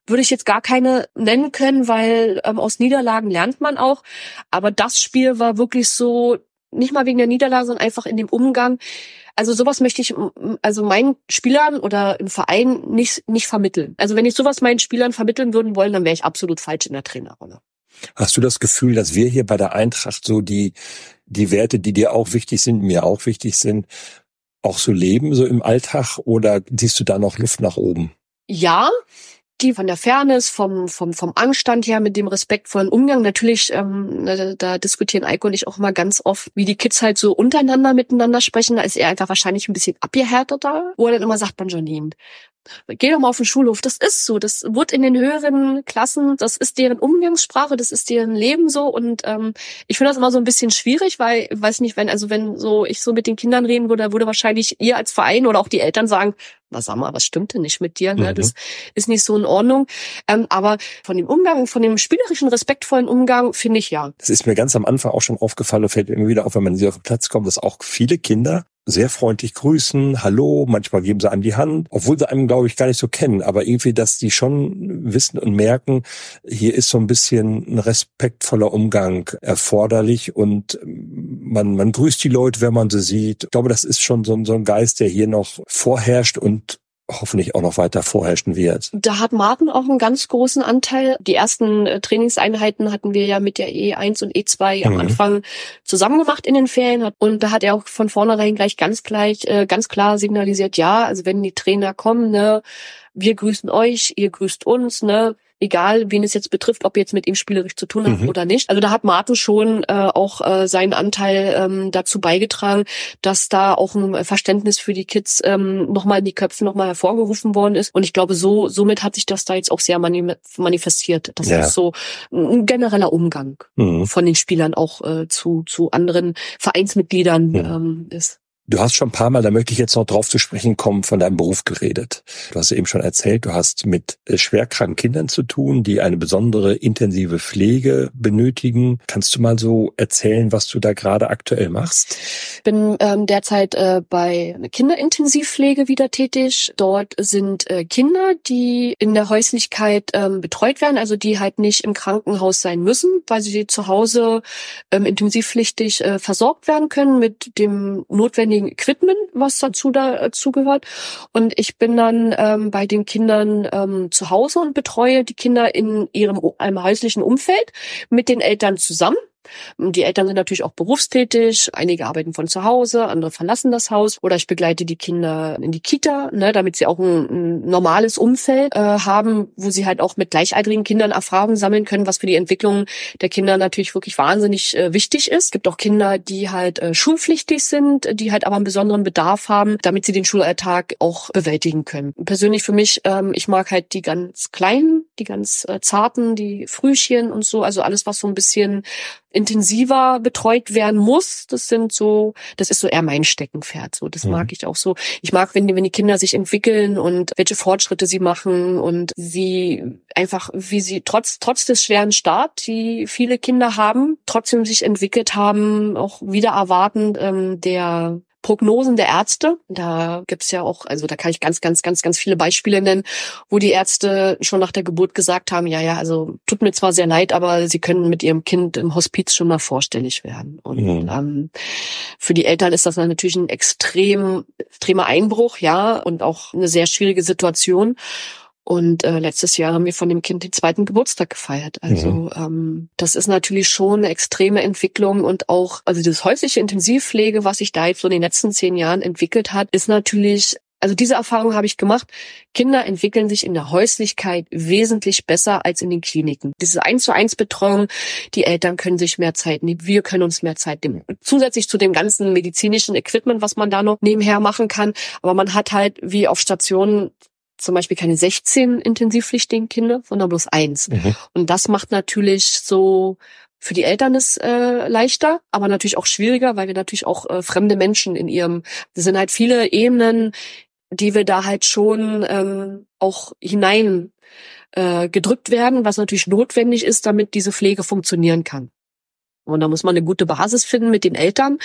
würde ich jetzt gar keine nennen können, weil ähm, aus Niederlagen lernt man auch. Aber das Spiel war wirklich so, nicht mal wegen der Niederlage, sondern einfach in dem Umgang. Also sowas möchte ich also meinen Spielern oder im Verein nicht nicht vermitteln. Also wenn ich sowas meinen Spielern vermitteln würden wollen, dann wäre ich absolut falsch in der Trainerrolle. Hast du das Gefühl, dass wir hier bei der Eintracht so die die Werte, die dir auch wichtig sind, mir auch wichtig sind, auch so leben so im Alltag oder siehst du da noch Luft nach oben? Ja, die von der Fairness, vom, vom, vom Anstand her, mit dem respektvollen Umgang. Natürlich, ähm, da, da diskutieren Eiko und ich auch immer ganz oft, wie die Kids halt so untereinander miteinander sprechen. Da ist er einfach wahrscheinlich ein bisschen abgehärteter. Wo er dann immer sagt, Benjamin, geh doch mal auf den Schulhof. Das ist so. Das wird in den höheren Klassen, das ist deren Umgangssprache, das ist deren Leben so. Und ähm, ich finde das immer so ein bisschen schwierig, weil, weiß nicht, wenn, also wenn so ich so mit den Kindern reden würde, würde wahrscheinlich ihr als Verein oder auch die Eltern sagen, was sag mal, was stimmt denn nicht mit dir? Ne? Mhm. Das ist nicht so in Ordnung. Ähm, aber von dem Umgang, von dem spielerischen, respektvollen Umgang, finde ich ja. Das ist mir ganz am Anfang auch schon aufgefallen, fällt mir wieder auf, wenn man hier auf den Platz kommt, dass auch viele Kinder sehr freundlich grüßen, hallo, manchmal geben sie einem die Hand, obwohl sie einem, glaube ich, gar nicht so kennen, aber irgendwie, dass die schon wissen und merken, hier ist so ein bisschen ein respektvoller Umgang erforderlich und man, man grüßt die Leute, wenn man sie sieht. Ich glaube, das ist schon so, so ein Geist, der hier noch vorherrscht und hoffentlich auch noch weiter vorherrschen wird. Da hat Martin auch einen ganz großen Anteil. Die ersten äh, Trainingseinheiten hatten wir ja mit der E1 und E2 am mhm. Anfang zusammen gemacht in den Ferien. Und da hat er auch von vornherein gleich ganz gleich, äh, ganz klar signalisiert, ja, also wenn die Trainer kommen, ne, wir grüßen euch, ihr grüßt uns, ne, egal wen es jetzt betrifft, ob ihr jetzt mit ihm spielerisch zu tun habt mhm. oder nicht. Also da hat Martin schon äh, auch äh, seinen Anteil ähm, dazu beigetragen, dass da auch ein Verständnis für die Kids ähm, nochmal in die Köpfe nochmal hervorgerufen worden ist. Und ich glaube, so somit hat sich das da jetzt auch sehr manifestiert. Das ja. ist so ein genereller Umgang mhm. von den Spielern auch äh, zu, zu anderen Vereinsmitgliedern mhm. ähm, ist. Du hast schon ein paar Mal, da möchte ich jetzt noch drauf zu sprechen kommen, von deinem Beruf geredet. Du hast eben schon erzählt, du hast mit äh, schwerkranken Kindern zu tun, die eine besondere intensive Pflege benötigen. Kannst du mal so erzählen, was du da gerade aktuell machst? Ich bin ähm, derzeit äh, bei einer Kinderintensivpflege wieder tätig. Dort sind äh, Kinder, die in der Häuslichkeit ähm, betreut werden, also die halt nicht im Krankenhaus sein müssen, weil sie zu Hause ähm, intensivpflichtig äh, versorgt werden können mit dem notwendigen notwendigen Equipment, was dazu dazu gehört. Und ich bin dann ähm, bei den Kindern ähm, zu Hause und betreue die Kinder in ihrem einem häuslichen Umfeld mit den Eltern zusammen. Die Eltern sind natürlich auch berufstätig, einige arbeiten von zu Hause, andere verlassen das Haus oder ich begleite die Kinder in die Kita, ne, damit sie auch ein, ein normales Umfeld äh, haben, wo sie halt auch mit gleichaltrigen Kindern Erfahrungen sammeln können, was für die Entwicklung der Kinder natürlich wirklich wahnsinnig äh, wichtig ist. Es gibt auch Kinder, die halt äh, schulpflichtig sind, die halt aber einen besonderen Bedarf haben, damit sie den Schulalltag auch bewältigen können. Persönlich für mich, ähm, ich mag halt die ganz kleinen, die ganz äh, zarten, die Frühchen und so, also alles, was so ein bisschen intensiver betreut werden muss. Das sind so, das ist so eher mein Steckenpferd. So, das mhm. mag ich auch so. Ich mag, wenn die, wenn die Kinder sich entwickeln und welche Fortschritte sie machen und sie einfach, wie sie trotz trotz des schweren Start, die viele Kinder haben, trotzdem sich entwickelt haben, auch wieder erwartend ähm, der Prognosen der Ärzte. Da gibt's ja auch, also da kann ich ganz, ganz, ganz, ganz viele Beispiele nennen, wo die Ärzte schon nach der Geburt gesagt haben, ja, ja, also tut mir zwar sehr leid, aber sie können mit ihrem Kind im Hospiz schon mal vorstellig werden. Und mhm. ähm, für die Eltern ist das natürlich ein extrem, extremer Einbruch, ja, und auch eine sehr schwierige Situation. Und äh, letztes Jahr haben wir von dem Kind den zweiten Geburtstag gefeiert. Also mhm. ähm, das ist natürlich schon eine extreme Entwicklung und auch, also das häusliche Intensivpflege, was sich da jetzt so in den letzten zehn Jahren entwickelt hat, ist natürlich also diese Erfahrung habe ich gemacht. Kinder entwickeln sich in der Häuslichkeit wesentlich besser als in den Kliniken. Diese eins zu eins Betreuung, die Eltern können sich mehr Zeit nehmen, wir können uns mehr Zeit nehmen. Zusätzlich zu dem ganzen medizinischen Equipment, was man da noch nebenher machen kann. Aber man hat halt wie auf Stationen zum Beispiel keine 16 intensivpflichtigen Kinder, sondern bloß eins. Mhm. Und das macht natürlich so für die Eltern es äh, leichter, aber natürlich auch schwieriger, weil wir natürlich auch äh, fremde Menschen in ihrem, das sind halt viele Ebenen, die wir da halt schon ähm, auch hinein äh, gedrückt werden, was natürlich notwendig ist, damit diese Pflege funktionieren kann. Und da muss man eine gute Basis finden mit den Eltern,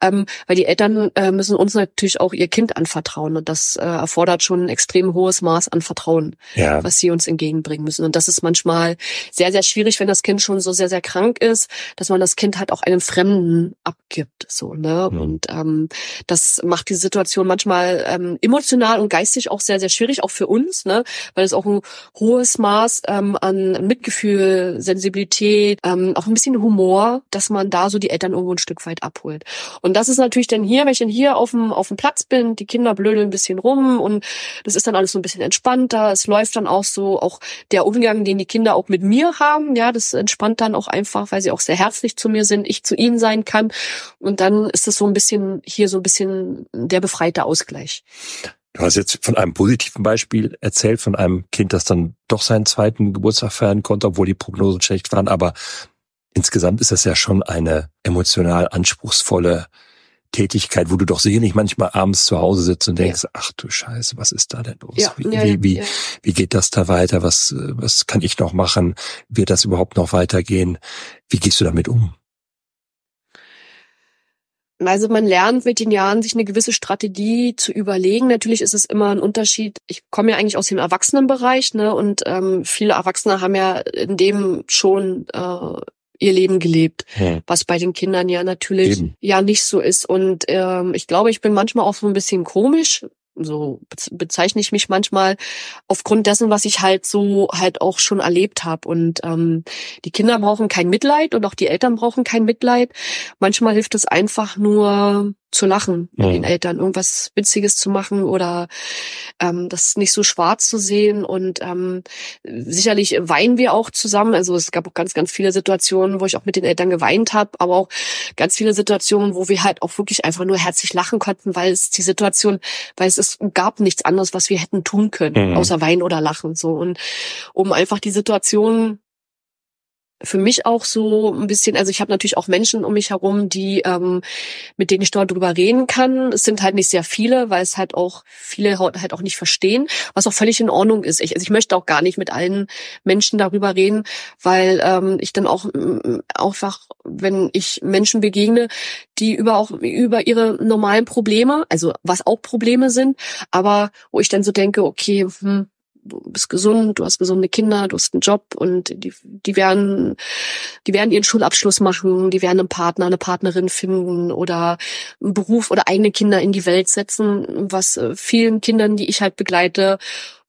ähm, weil die Eltern äh, müssen uns natürlich auch ihr Kind anvertrauen und das äh, erfordert schon ein extrem hohes Maß an Vertrauen, ja. was sie uns entgegenbringen müssen. Und das ist manchmal sehr, sehr schwierig, wenn das Kind schon so sehr, sehr krank ist, dass man das Kind halt auch einem Fremden abgibt, so ne. Mhm. Und ähm, das macht die Situation manchmal ähm, emotional und geistig auch sehr, sehr schwierig, auch für uns, ne, weil es auch ein hohes Maß ähm, an Mitgefühl, Sensibilität, ähm, auch ein bisschen Humor dass man da so die Eltern irgendwo ein Stück weit abholt. Und das ist natürlich dann hier, wenn ich dann hier auf dem, auf dem Platz bin, die Kinder blödeln ein bisschen rum und das ist dann alles so ein bisschen entspannter. Es läuft dann auch so, auch der Umgang, den die Kinder auch mit mir haben, ja, das entspannt dann auch einfach, weil sie auch sehr herzlich zu mir sind, ich zu ihnen sein kann. Und dann ist es so ein bisschen, hier so ein bisschen der befreite Ausgleich. Du hast jetzt von einem positiven Beispiel erzählt, von einem Kind, das dann doch seinen zweiten Geburtstag feiern konnte, obwohl die Prognosen schlecht waren. Aber insgesamt ist das ja schon eine emotional anspruchsvolle Tätigkeit, wo du doch sicherlich manchmal abends zu Hause sitzt und denkst, ja. ach du Scheiße, was ist da denn los? Ja, wie, ja, wie, wie, wie geht das da weiter? Was, was kann ich noch machen? Wird das überhaupt noch weitergehen? Wie gehst du damit um? Also man lernt mit den Jahren, sich eine gewisse Strategie zu überlegen. Natürlich ist es immer ein Unterschied. Ich komme ja eigentlich aus dem Erwachsenenbereich, ne? Und ähm, viele Erwachsene haben ja in dem schon äh, ihr Leben gelebt, hm. was bei den Kindern ja natürlich Eben. ja nicht so ist. Und ähm, ich glaube, ich bin manchmal auch so ein bisschen komisch, so bezeichne ich mich manchmal aufgrund dessen, was ich halt so halt auch schon erlebt habe. Und ähm, die Kinder brauchen kein Mitleid und auch die Eltern brauchen kein Mitleid. Manchmal hilft es einfach nur zu lachen mit mhm. den Eltern, irgendwas Witziges zu machen oder ähm, das nicht so schwarz zu sehen. Und ähm, sicherlich weinen wir auch zusammen. Also es gab auch ganz, ganz viele Situationen, wo ich auch mit den Eltern geweint habe, aber auch ganz viele Situationen, wo wir halt auch wirklich einfach nur herzlich lachen konnten, weil es die Situation, weil es, es gab nichts anderes, was wir hätten tun können, mhm. außer weinen oder lachen. So und um einfach die Situation für mich auch so ein bisschen, also ich habe natürlich auch Menschen um mich herum, die ähm, mit denen ich dort drüber reden kann. Es sind halt nicht sehr viele, weil es halt auch viele halt auch nicht verstehen, was auch völlig in Ordnung ist. Ich, also ich möchte auch gar nicht mit allen Menschen darüber reden, weil ähm, ich dann auch einfach, wenn ich Menschen begegne, die über auch über ihre normalen Probleme, also was auch Probleme sind, aber wo ich dann so denke, okay, hm, du bist gesund, du hast gesunde Kinder, du hast einen Job und die, die werden, die werden ihren Schulabschluss machen, die werden einen Partner, eine Partnerin finden oder einen Beruf oder eigene Kinder in die Welt setzen, was äh, vielen Kindern, die ich halt begleite,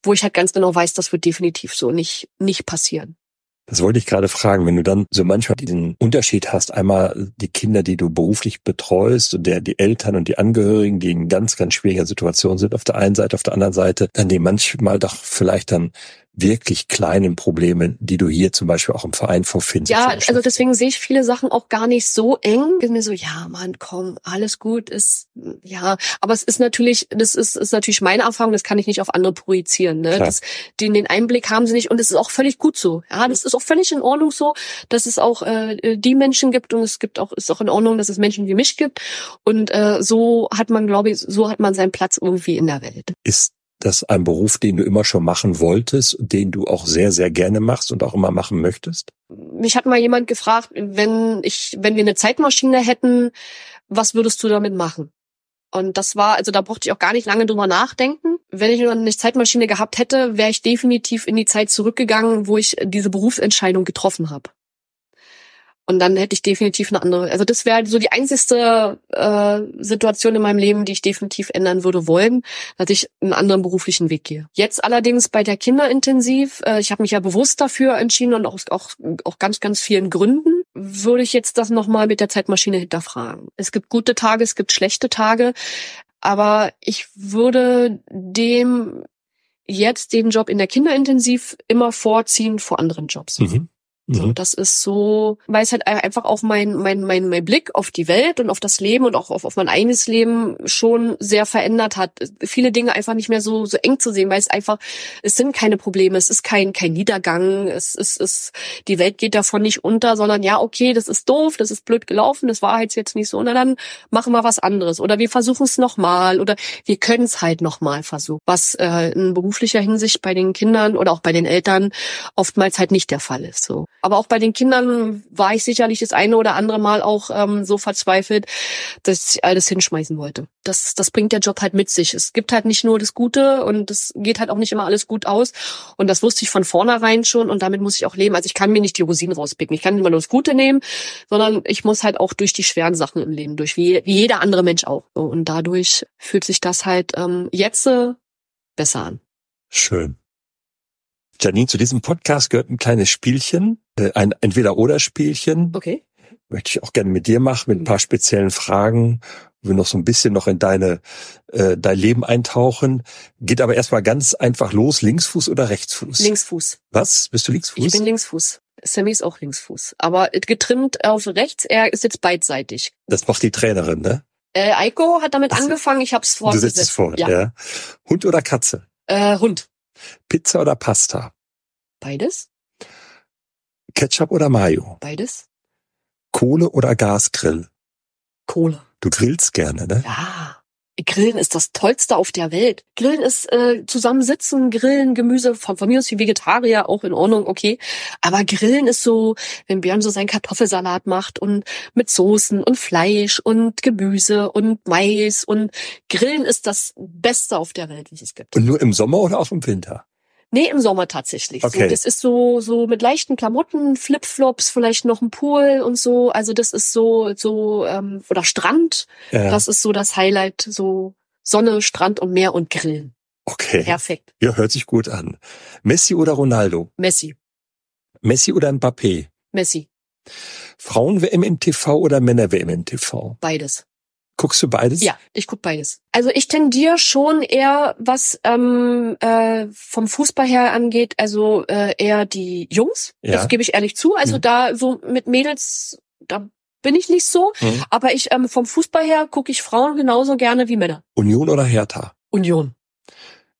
wo ich halt ganz genau weiß, das wird definitiv so nicht, nicht passieren. Das wollte ich gerade fragen, wenn du dann so manchmal diesen Unterschied hast, einmal die Kinder, die du beruflich betreust und der, die Eltern und die Angehörigen, die in ganz, ganz schwieriger Situation sind auf der einen Seite, auf der anderen Seite, dann die manchmal doch vielleicht dann wirklich kleinen Problemen, die du hier zum Beispiel auch im Verein vorfindest. Ja, also deswegen sehe ich viele Sachen auch gar nicht so eng. Ich bin mir so, ja, Mann, komm, alles gut ist, ja, aber es ist natürlich, das ist, ist natürlich meine Erfahrung, das kann ich nicht auf andere projizieren. Ne? Das, den, den Einblick haben sie nicht und es ist auch völlig gut so. Ja, das ist auch völlig in Ordnung so, dass es auch äh, die Menschen gibt und es gibt auch, ist auch in Ordnung, dass es Menschen wie mich gibt. Und äh, so hat man, glaube ich, so hat man seinen Platz irgendwie in der Welt. Ist das ein Beruf, den du immer schon machen wolltest, den du auch sehr, sehr gerne machst und auch immer machen möchtest? Mich hat mal jemand gefragt, wenn ich, wenn wir eine Zeitmaschine hätten, was würdest du damit machen? Und das war, also da brauchte ich auch gar nicht lange drüber nachdenken. Wenn ich nur eine Zeitmaschine gehabt hätte, wäre ich definitiv in die Zeit zurückgegangen, wo ich diese Berufsentscheidung getroffen habe. Und dann hätte ich definitiv eine andere. Also das wäre so die einzigste äh, Situation in meinem Leben, die ich definitiv ändern würde wollen, dass ich einen anderen beruflichen Weg gehe. Jetzt allerdings bei der Kinderintensiv, äh, ich habe mich ja bewusst dafür entschieden und auch, auch, auch ganz, ganz vielen Gründen, würde ich jetzt das nochmal mit der Zeitmaschine hinterfragen. Es gibt gute Tage, es gibt schlechte Tage, aber ich würde dem jetzt den Job in der Kinderintensiv immer vorziehen vor anderen Jobs. Mhm. So, mhm. das ist so, weil es halt einfach auch mein, mein, mein, mein Blick auf die Welt und auf das Leben und auch auf, auf mein eigenes Leben schon sehr verändert hat. Viele Dinge einfach nicht mehr so, so eng zu sehen, weil es einfach, es sind keine Probleme, es ist kein, kein Niedergang, es ist, es, die Welt geht davon nicht unter, sondern ja, okay, das ist doof, das ist blöd gelaufen, das war halt jetzt nicht so, na dann machen wir was anderes oder wir versuchen es nochmal oder wir können es halt nochmal versuchen, was äh, in beruflicher Hinsicht bei den Kindern oder auch bei den Eltern oftmals halt nicht der Fall ist, so. Aber auch bei den Kindern war ich sicherlich das eine oder andere Mal auch ähm, so verzweifelt, dass ich alles hinschmeißen wollte. Das, das bringt der Job halt mit sich. Es gibt halt nicht nur das Gute und es geht halt auch nicht immer alles gut aus. Und das wusste ich von vornherein schon und damit muss ich auch leben. Also ich kann mir nicht die Rosinen rauspicken. Ich kann immer nur das Gute nehmen, sondern ich muss halt auch durch die schweren Sachen im Leben durch, wie, wie jeder andere Mensch auch. Und dadurch fühlt sich das halt ähm, jetzt äh, besser an. Schön. Janine, zu diesem Podcast gehört ein kleines Spielchen, äh, ein Entweder-Oder-Spielchen. Okay. Möchte ich auch gerne mit dir machen, mit ein paar speziellen Fragen. Wir noch so ein bisschen noch in deine, äh, dein Leben eintauchen. Geht aber erstmal ganz einfach los. Linksfuß oder Rechtsfuß? Linksfuß. Was? Bist du Linksfuß? Ich bin Linksfuß. Sammy ist auch Linksfuß. Aber getrimmt auf rechts, er ist jetzt beidseitig. Das macht die Trainerin, ne? Äh, Eiko hat damit angefangen, ich hab's vor. Du setzt es vor, ja. ja. Hund oder Katze? Äh, Hund. Pizza oder Pasta? Beides. Ketchup oder Mayo? Beides. Kohle oder Gasgrill? Kohle. Du grillst gerne, ne? Ja. Grillen ist das Tollste auf der Welt. Grillen ist äh, zusammensitzen, Grillen, Gemüse, von, von mir aus wie Vegetarier auch in Ordnung, okay. Aber Grillen ist so, wenn Björn so seinen Kartoffelsalat macht und mit Soßen und Fleisch und Gemüse und Mais und Grillen ist das Beste auf der Welt, wie es gibt. Und nur im Sommer oder auch im Winter? Nee, im Sommer tatsächlich. Okay. So, das ist so, so mit leichten Klamotten, Flipflops, vielleicht noch ein Pool und so. Also das ist so, so, ähm, oder Strand. Ja. Das ist so das Highlight, so Sonne, Strand und Meer und Grillen. Okay. Perfekt. Ja, hört sich gut an. Messi oder Ronaldo? Messi. Messi oder Mbappé? Messi. Frauen-WM im TV oder Männer-WM im TV? Beides. Guckst du beides? Ja, ich guck beides. Also ich tendiere schon eher, was ähm, äh, vom Fußball her angeht, also äh, eher die Jungs. Ja. Das gebe ich ehrlich zu. Also mhm. da so mit Mädels, da bin ich nicht so. Mhm. Aber ich ähm, vom Fußball her gucke ich Frauen genauso gerne wie Männer. Union oder Hertha? Union.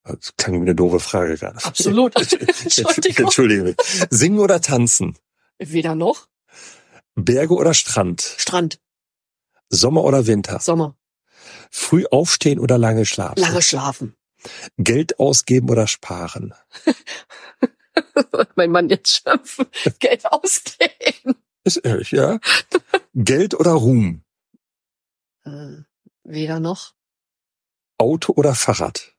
Das klang wie eine doofe Frage gerade. Absolut. Entschuldigung. Entschuldige mich. Singen oder tanzen? Weder noch. Berge oder Strand? Strand. Sommer oder Winter? Sommer. Früh aufstehen oder lange schlafen? Lange schlafen. Geld ausgeben oder sparen? mein Mann jetzt schimpfen. Geld ausgeben. Ist ehrlich, ja. Geld oder Ruhm? Äh, weder noch. Auto oder Fahrrad?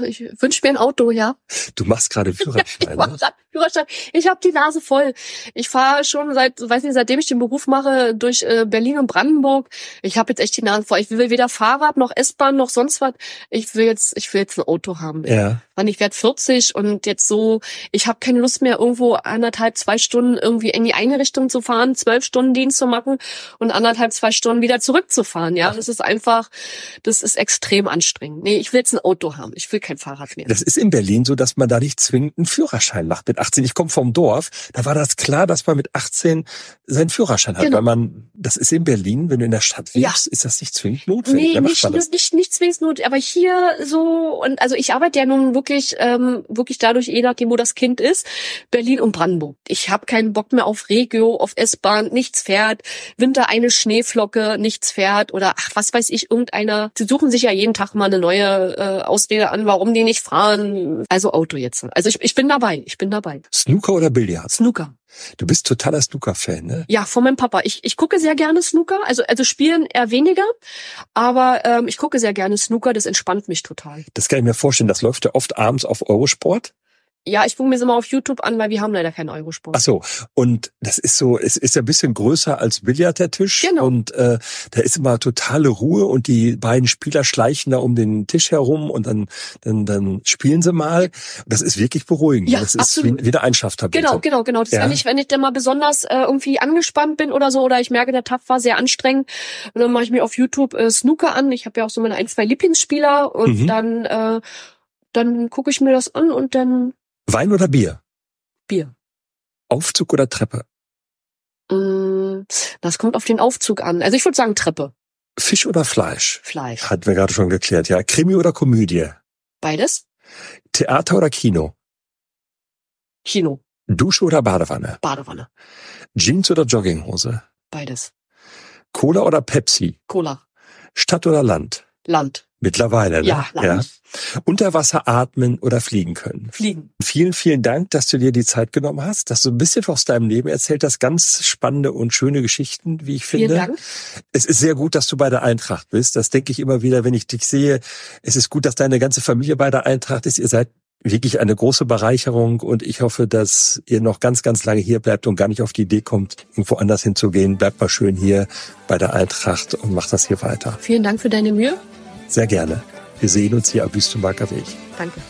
Ich wünsche mir ein Auto, ja. Du machst gerade Führerschein. ne? Führerschein. Ich habe die Nase voll. Ich fahre schon seit, weiß nicht, seitdem ich den Beruf mache, durch äh, Berlin und Brandenburg. Ich habe jetzt echt die Nase voll. Ich will weder Fahrrad noch S-Bahn noch sonst was. Ich will jetzt, ich will jetzt ein Auto haben. Ja. Wann ich werde 40 und jetzt so, ich habe keine Lust mehr, irgendwo anderthalb, zwei Stunden irgendwie in die eine Richtung zu fahren, zwölf Stunden Dienst zu machen und anderthalb, zwei Stunden wieder zurückzufahren. Ja, das ist einfach, das ist extrem anstrengend. Nee, ich will jetzt ein Auto haben. Ich will kein Fahrrad mehr. Das ist in Berlin so, dass man da nicht zwingend einen Führerschein macht mit 18. Ich komme vom Dorf, da war das klar, dass man mit 18 seinen Führerschein hat, Genau. weil man, das ist in Berlin, wenn du in der Stadt Ja. lebst, ist das nicht zwingend notwendig. Nee, nicht, das. nicht, nicht zwingend Not, aber hier so, und also ich arbeite ja nun wirklich, ähm, wirklich dadurch, je nachdem, wo das Kind ist, Berlin und Brandenburg. Ich habe keinen Bock mehr auf Regio, auf S-Bahn, nichts fährt, Winter eine Schneeflocke, nichts fährt oder ach, was weiß ich, irgendeiner. Sie suchen sich ja jeden Tag mal eine neue äh, Ausrede an, warum die nicht fahren. Also Auto jetzt. Also ich, ich bin dabei, ich bin dabei. Snooker oder Billard? Snooker. Du bist totaler Snooker-Fan, ne? Ja, von meinem Papa. Ich, ich gucke sehr gerne Snooker, also also spielen eher weniger, aber ähm, ich gucke sehr gerne Snooker. Das entspannt mich total. Das kann ich mir vorstellen. Das läuft ja oft abends auf Eurosport. Ja, ich gucke mir das immer auf YouTube an, weil wir haben leider keinen Eurosport. Ach so. Und das ist so, es ist ja ein bisschen größer als Billard, der Tisch. Genau. Und äh, da ist immer totale Ruhe und die beiden Spieler schleichen da um den Tisch herum und dann, dann, dann spielen sie mal. Das ist wirklich beruhigend. Ja, das ist absolut. wie, wie eine Einschlaftablette. Genau, genau, genau. Das Ja. wenn ich, wenn ich dann mal besonders äh, irgendwie angespannt bin oder so, oder ich merke, der Tag war sehr anstrengend, und dann mache ich mir auf YouTube äh, Snooker an. Ich habe ja auch so meine ein, zwei Lieblingsspieler und Mhm. dann, äh, dann gucke ich mir das an und dann Wein oder Bier? Bier. Aufzug oder Treppe? Mm, Das kommt auf den Aufzug an. Also ich würde sagen Treppe, Fisch oder Fleisch? Fleisch. Hatten wir gerade schon geklärt, ja. Krimi oder Komödie? Beides. Theater oder Kino? Kino, Dusche oder Badewanne? Badewanne. Jeans oder Jogginghose? Beides. Cola oder Pepsi? Cola. Stadt oder Land? Land. Mittlerweile, ne? Ja, Land. Unter Wasser atmen oder fliegen können. Fliegen. Vielen, vielen Dank, dass du dir die Zeit genommen hast, dass du ein bisschen aus deinem Leben erzählt hast. Ganz spannende und schöne Geschichten, wie ich finde. Vielen Dank. Es ist sehr gut, dass du bei der Eintracht bist. Das denke ich immer wieder, wenn ich dich sehe. Es ist gut, dass deine ganze Familie bei der Eintracht ist. Ihr seid wirklich eine große Bereicherung und ich hoffe, dass ihr noch ganz, ganz lange hier bleibt und gar nicht auf die Idee kommt, irgendwo anders hinzugehen. Bleibt mal schön hier bei der Eintracht und macht das hier weiter. Vielen Dank für deine Mühe. Sehr gerne. Wir sehen uns hier am Wüstenmarker Weg. Danke.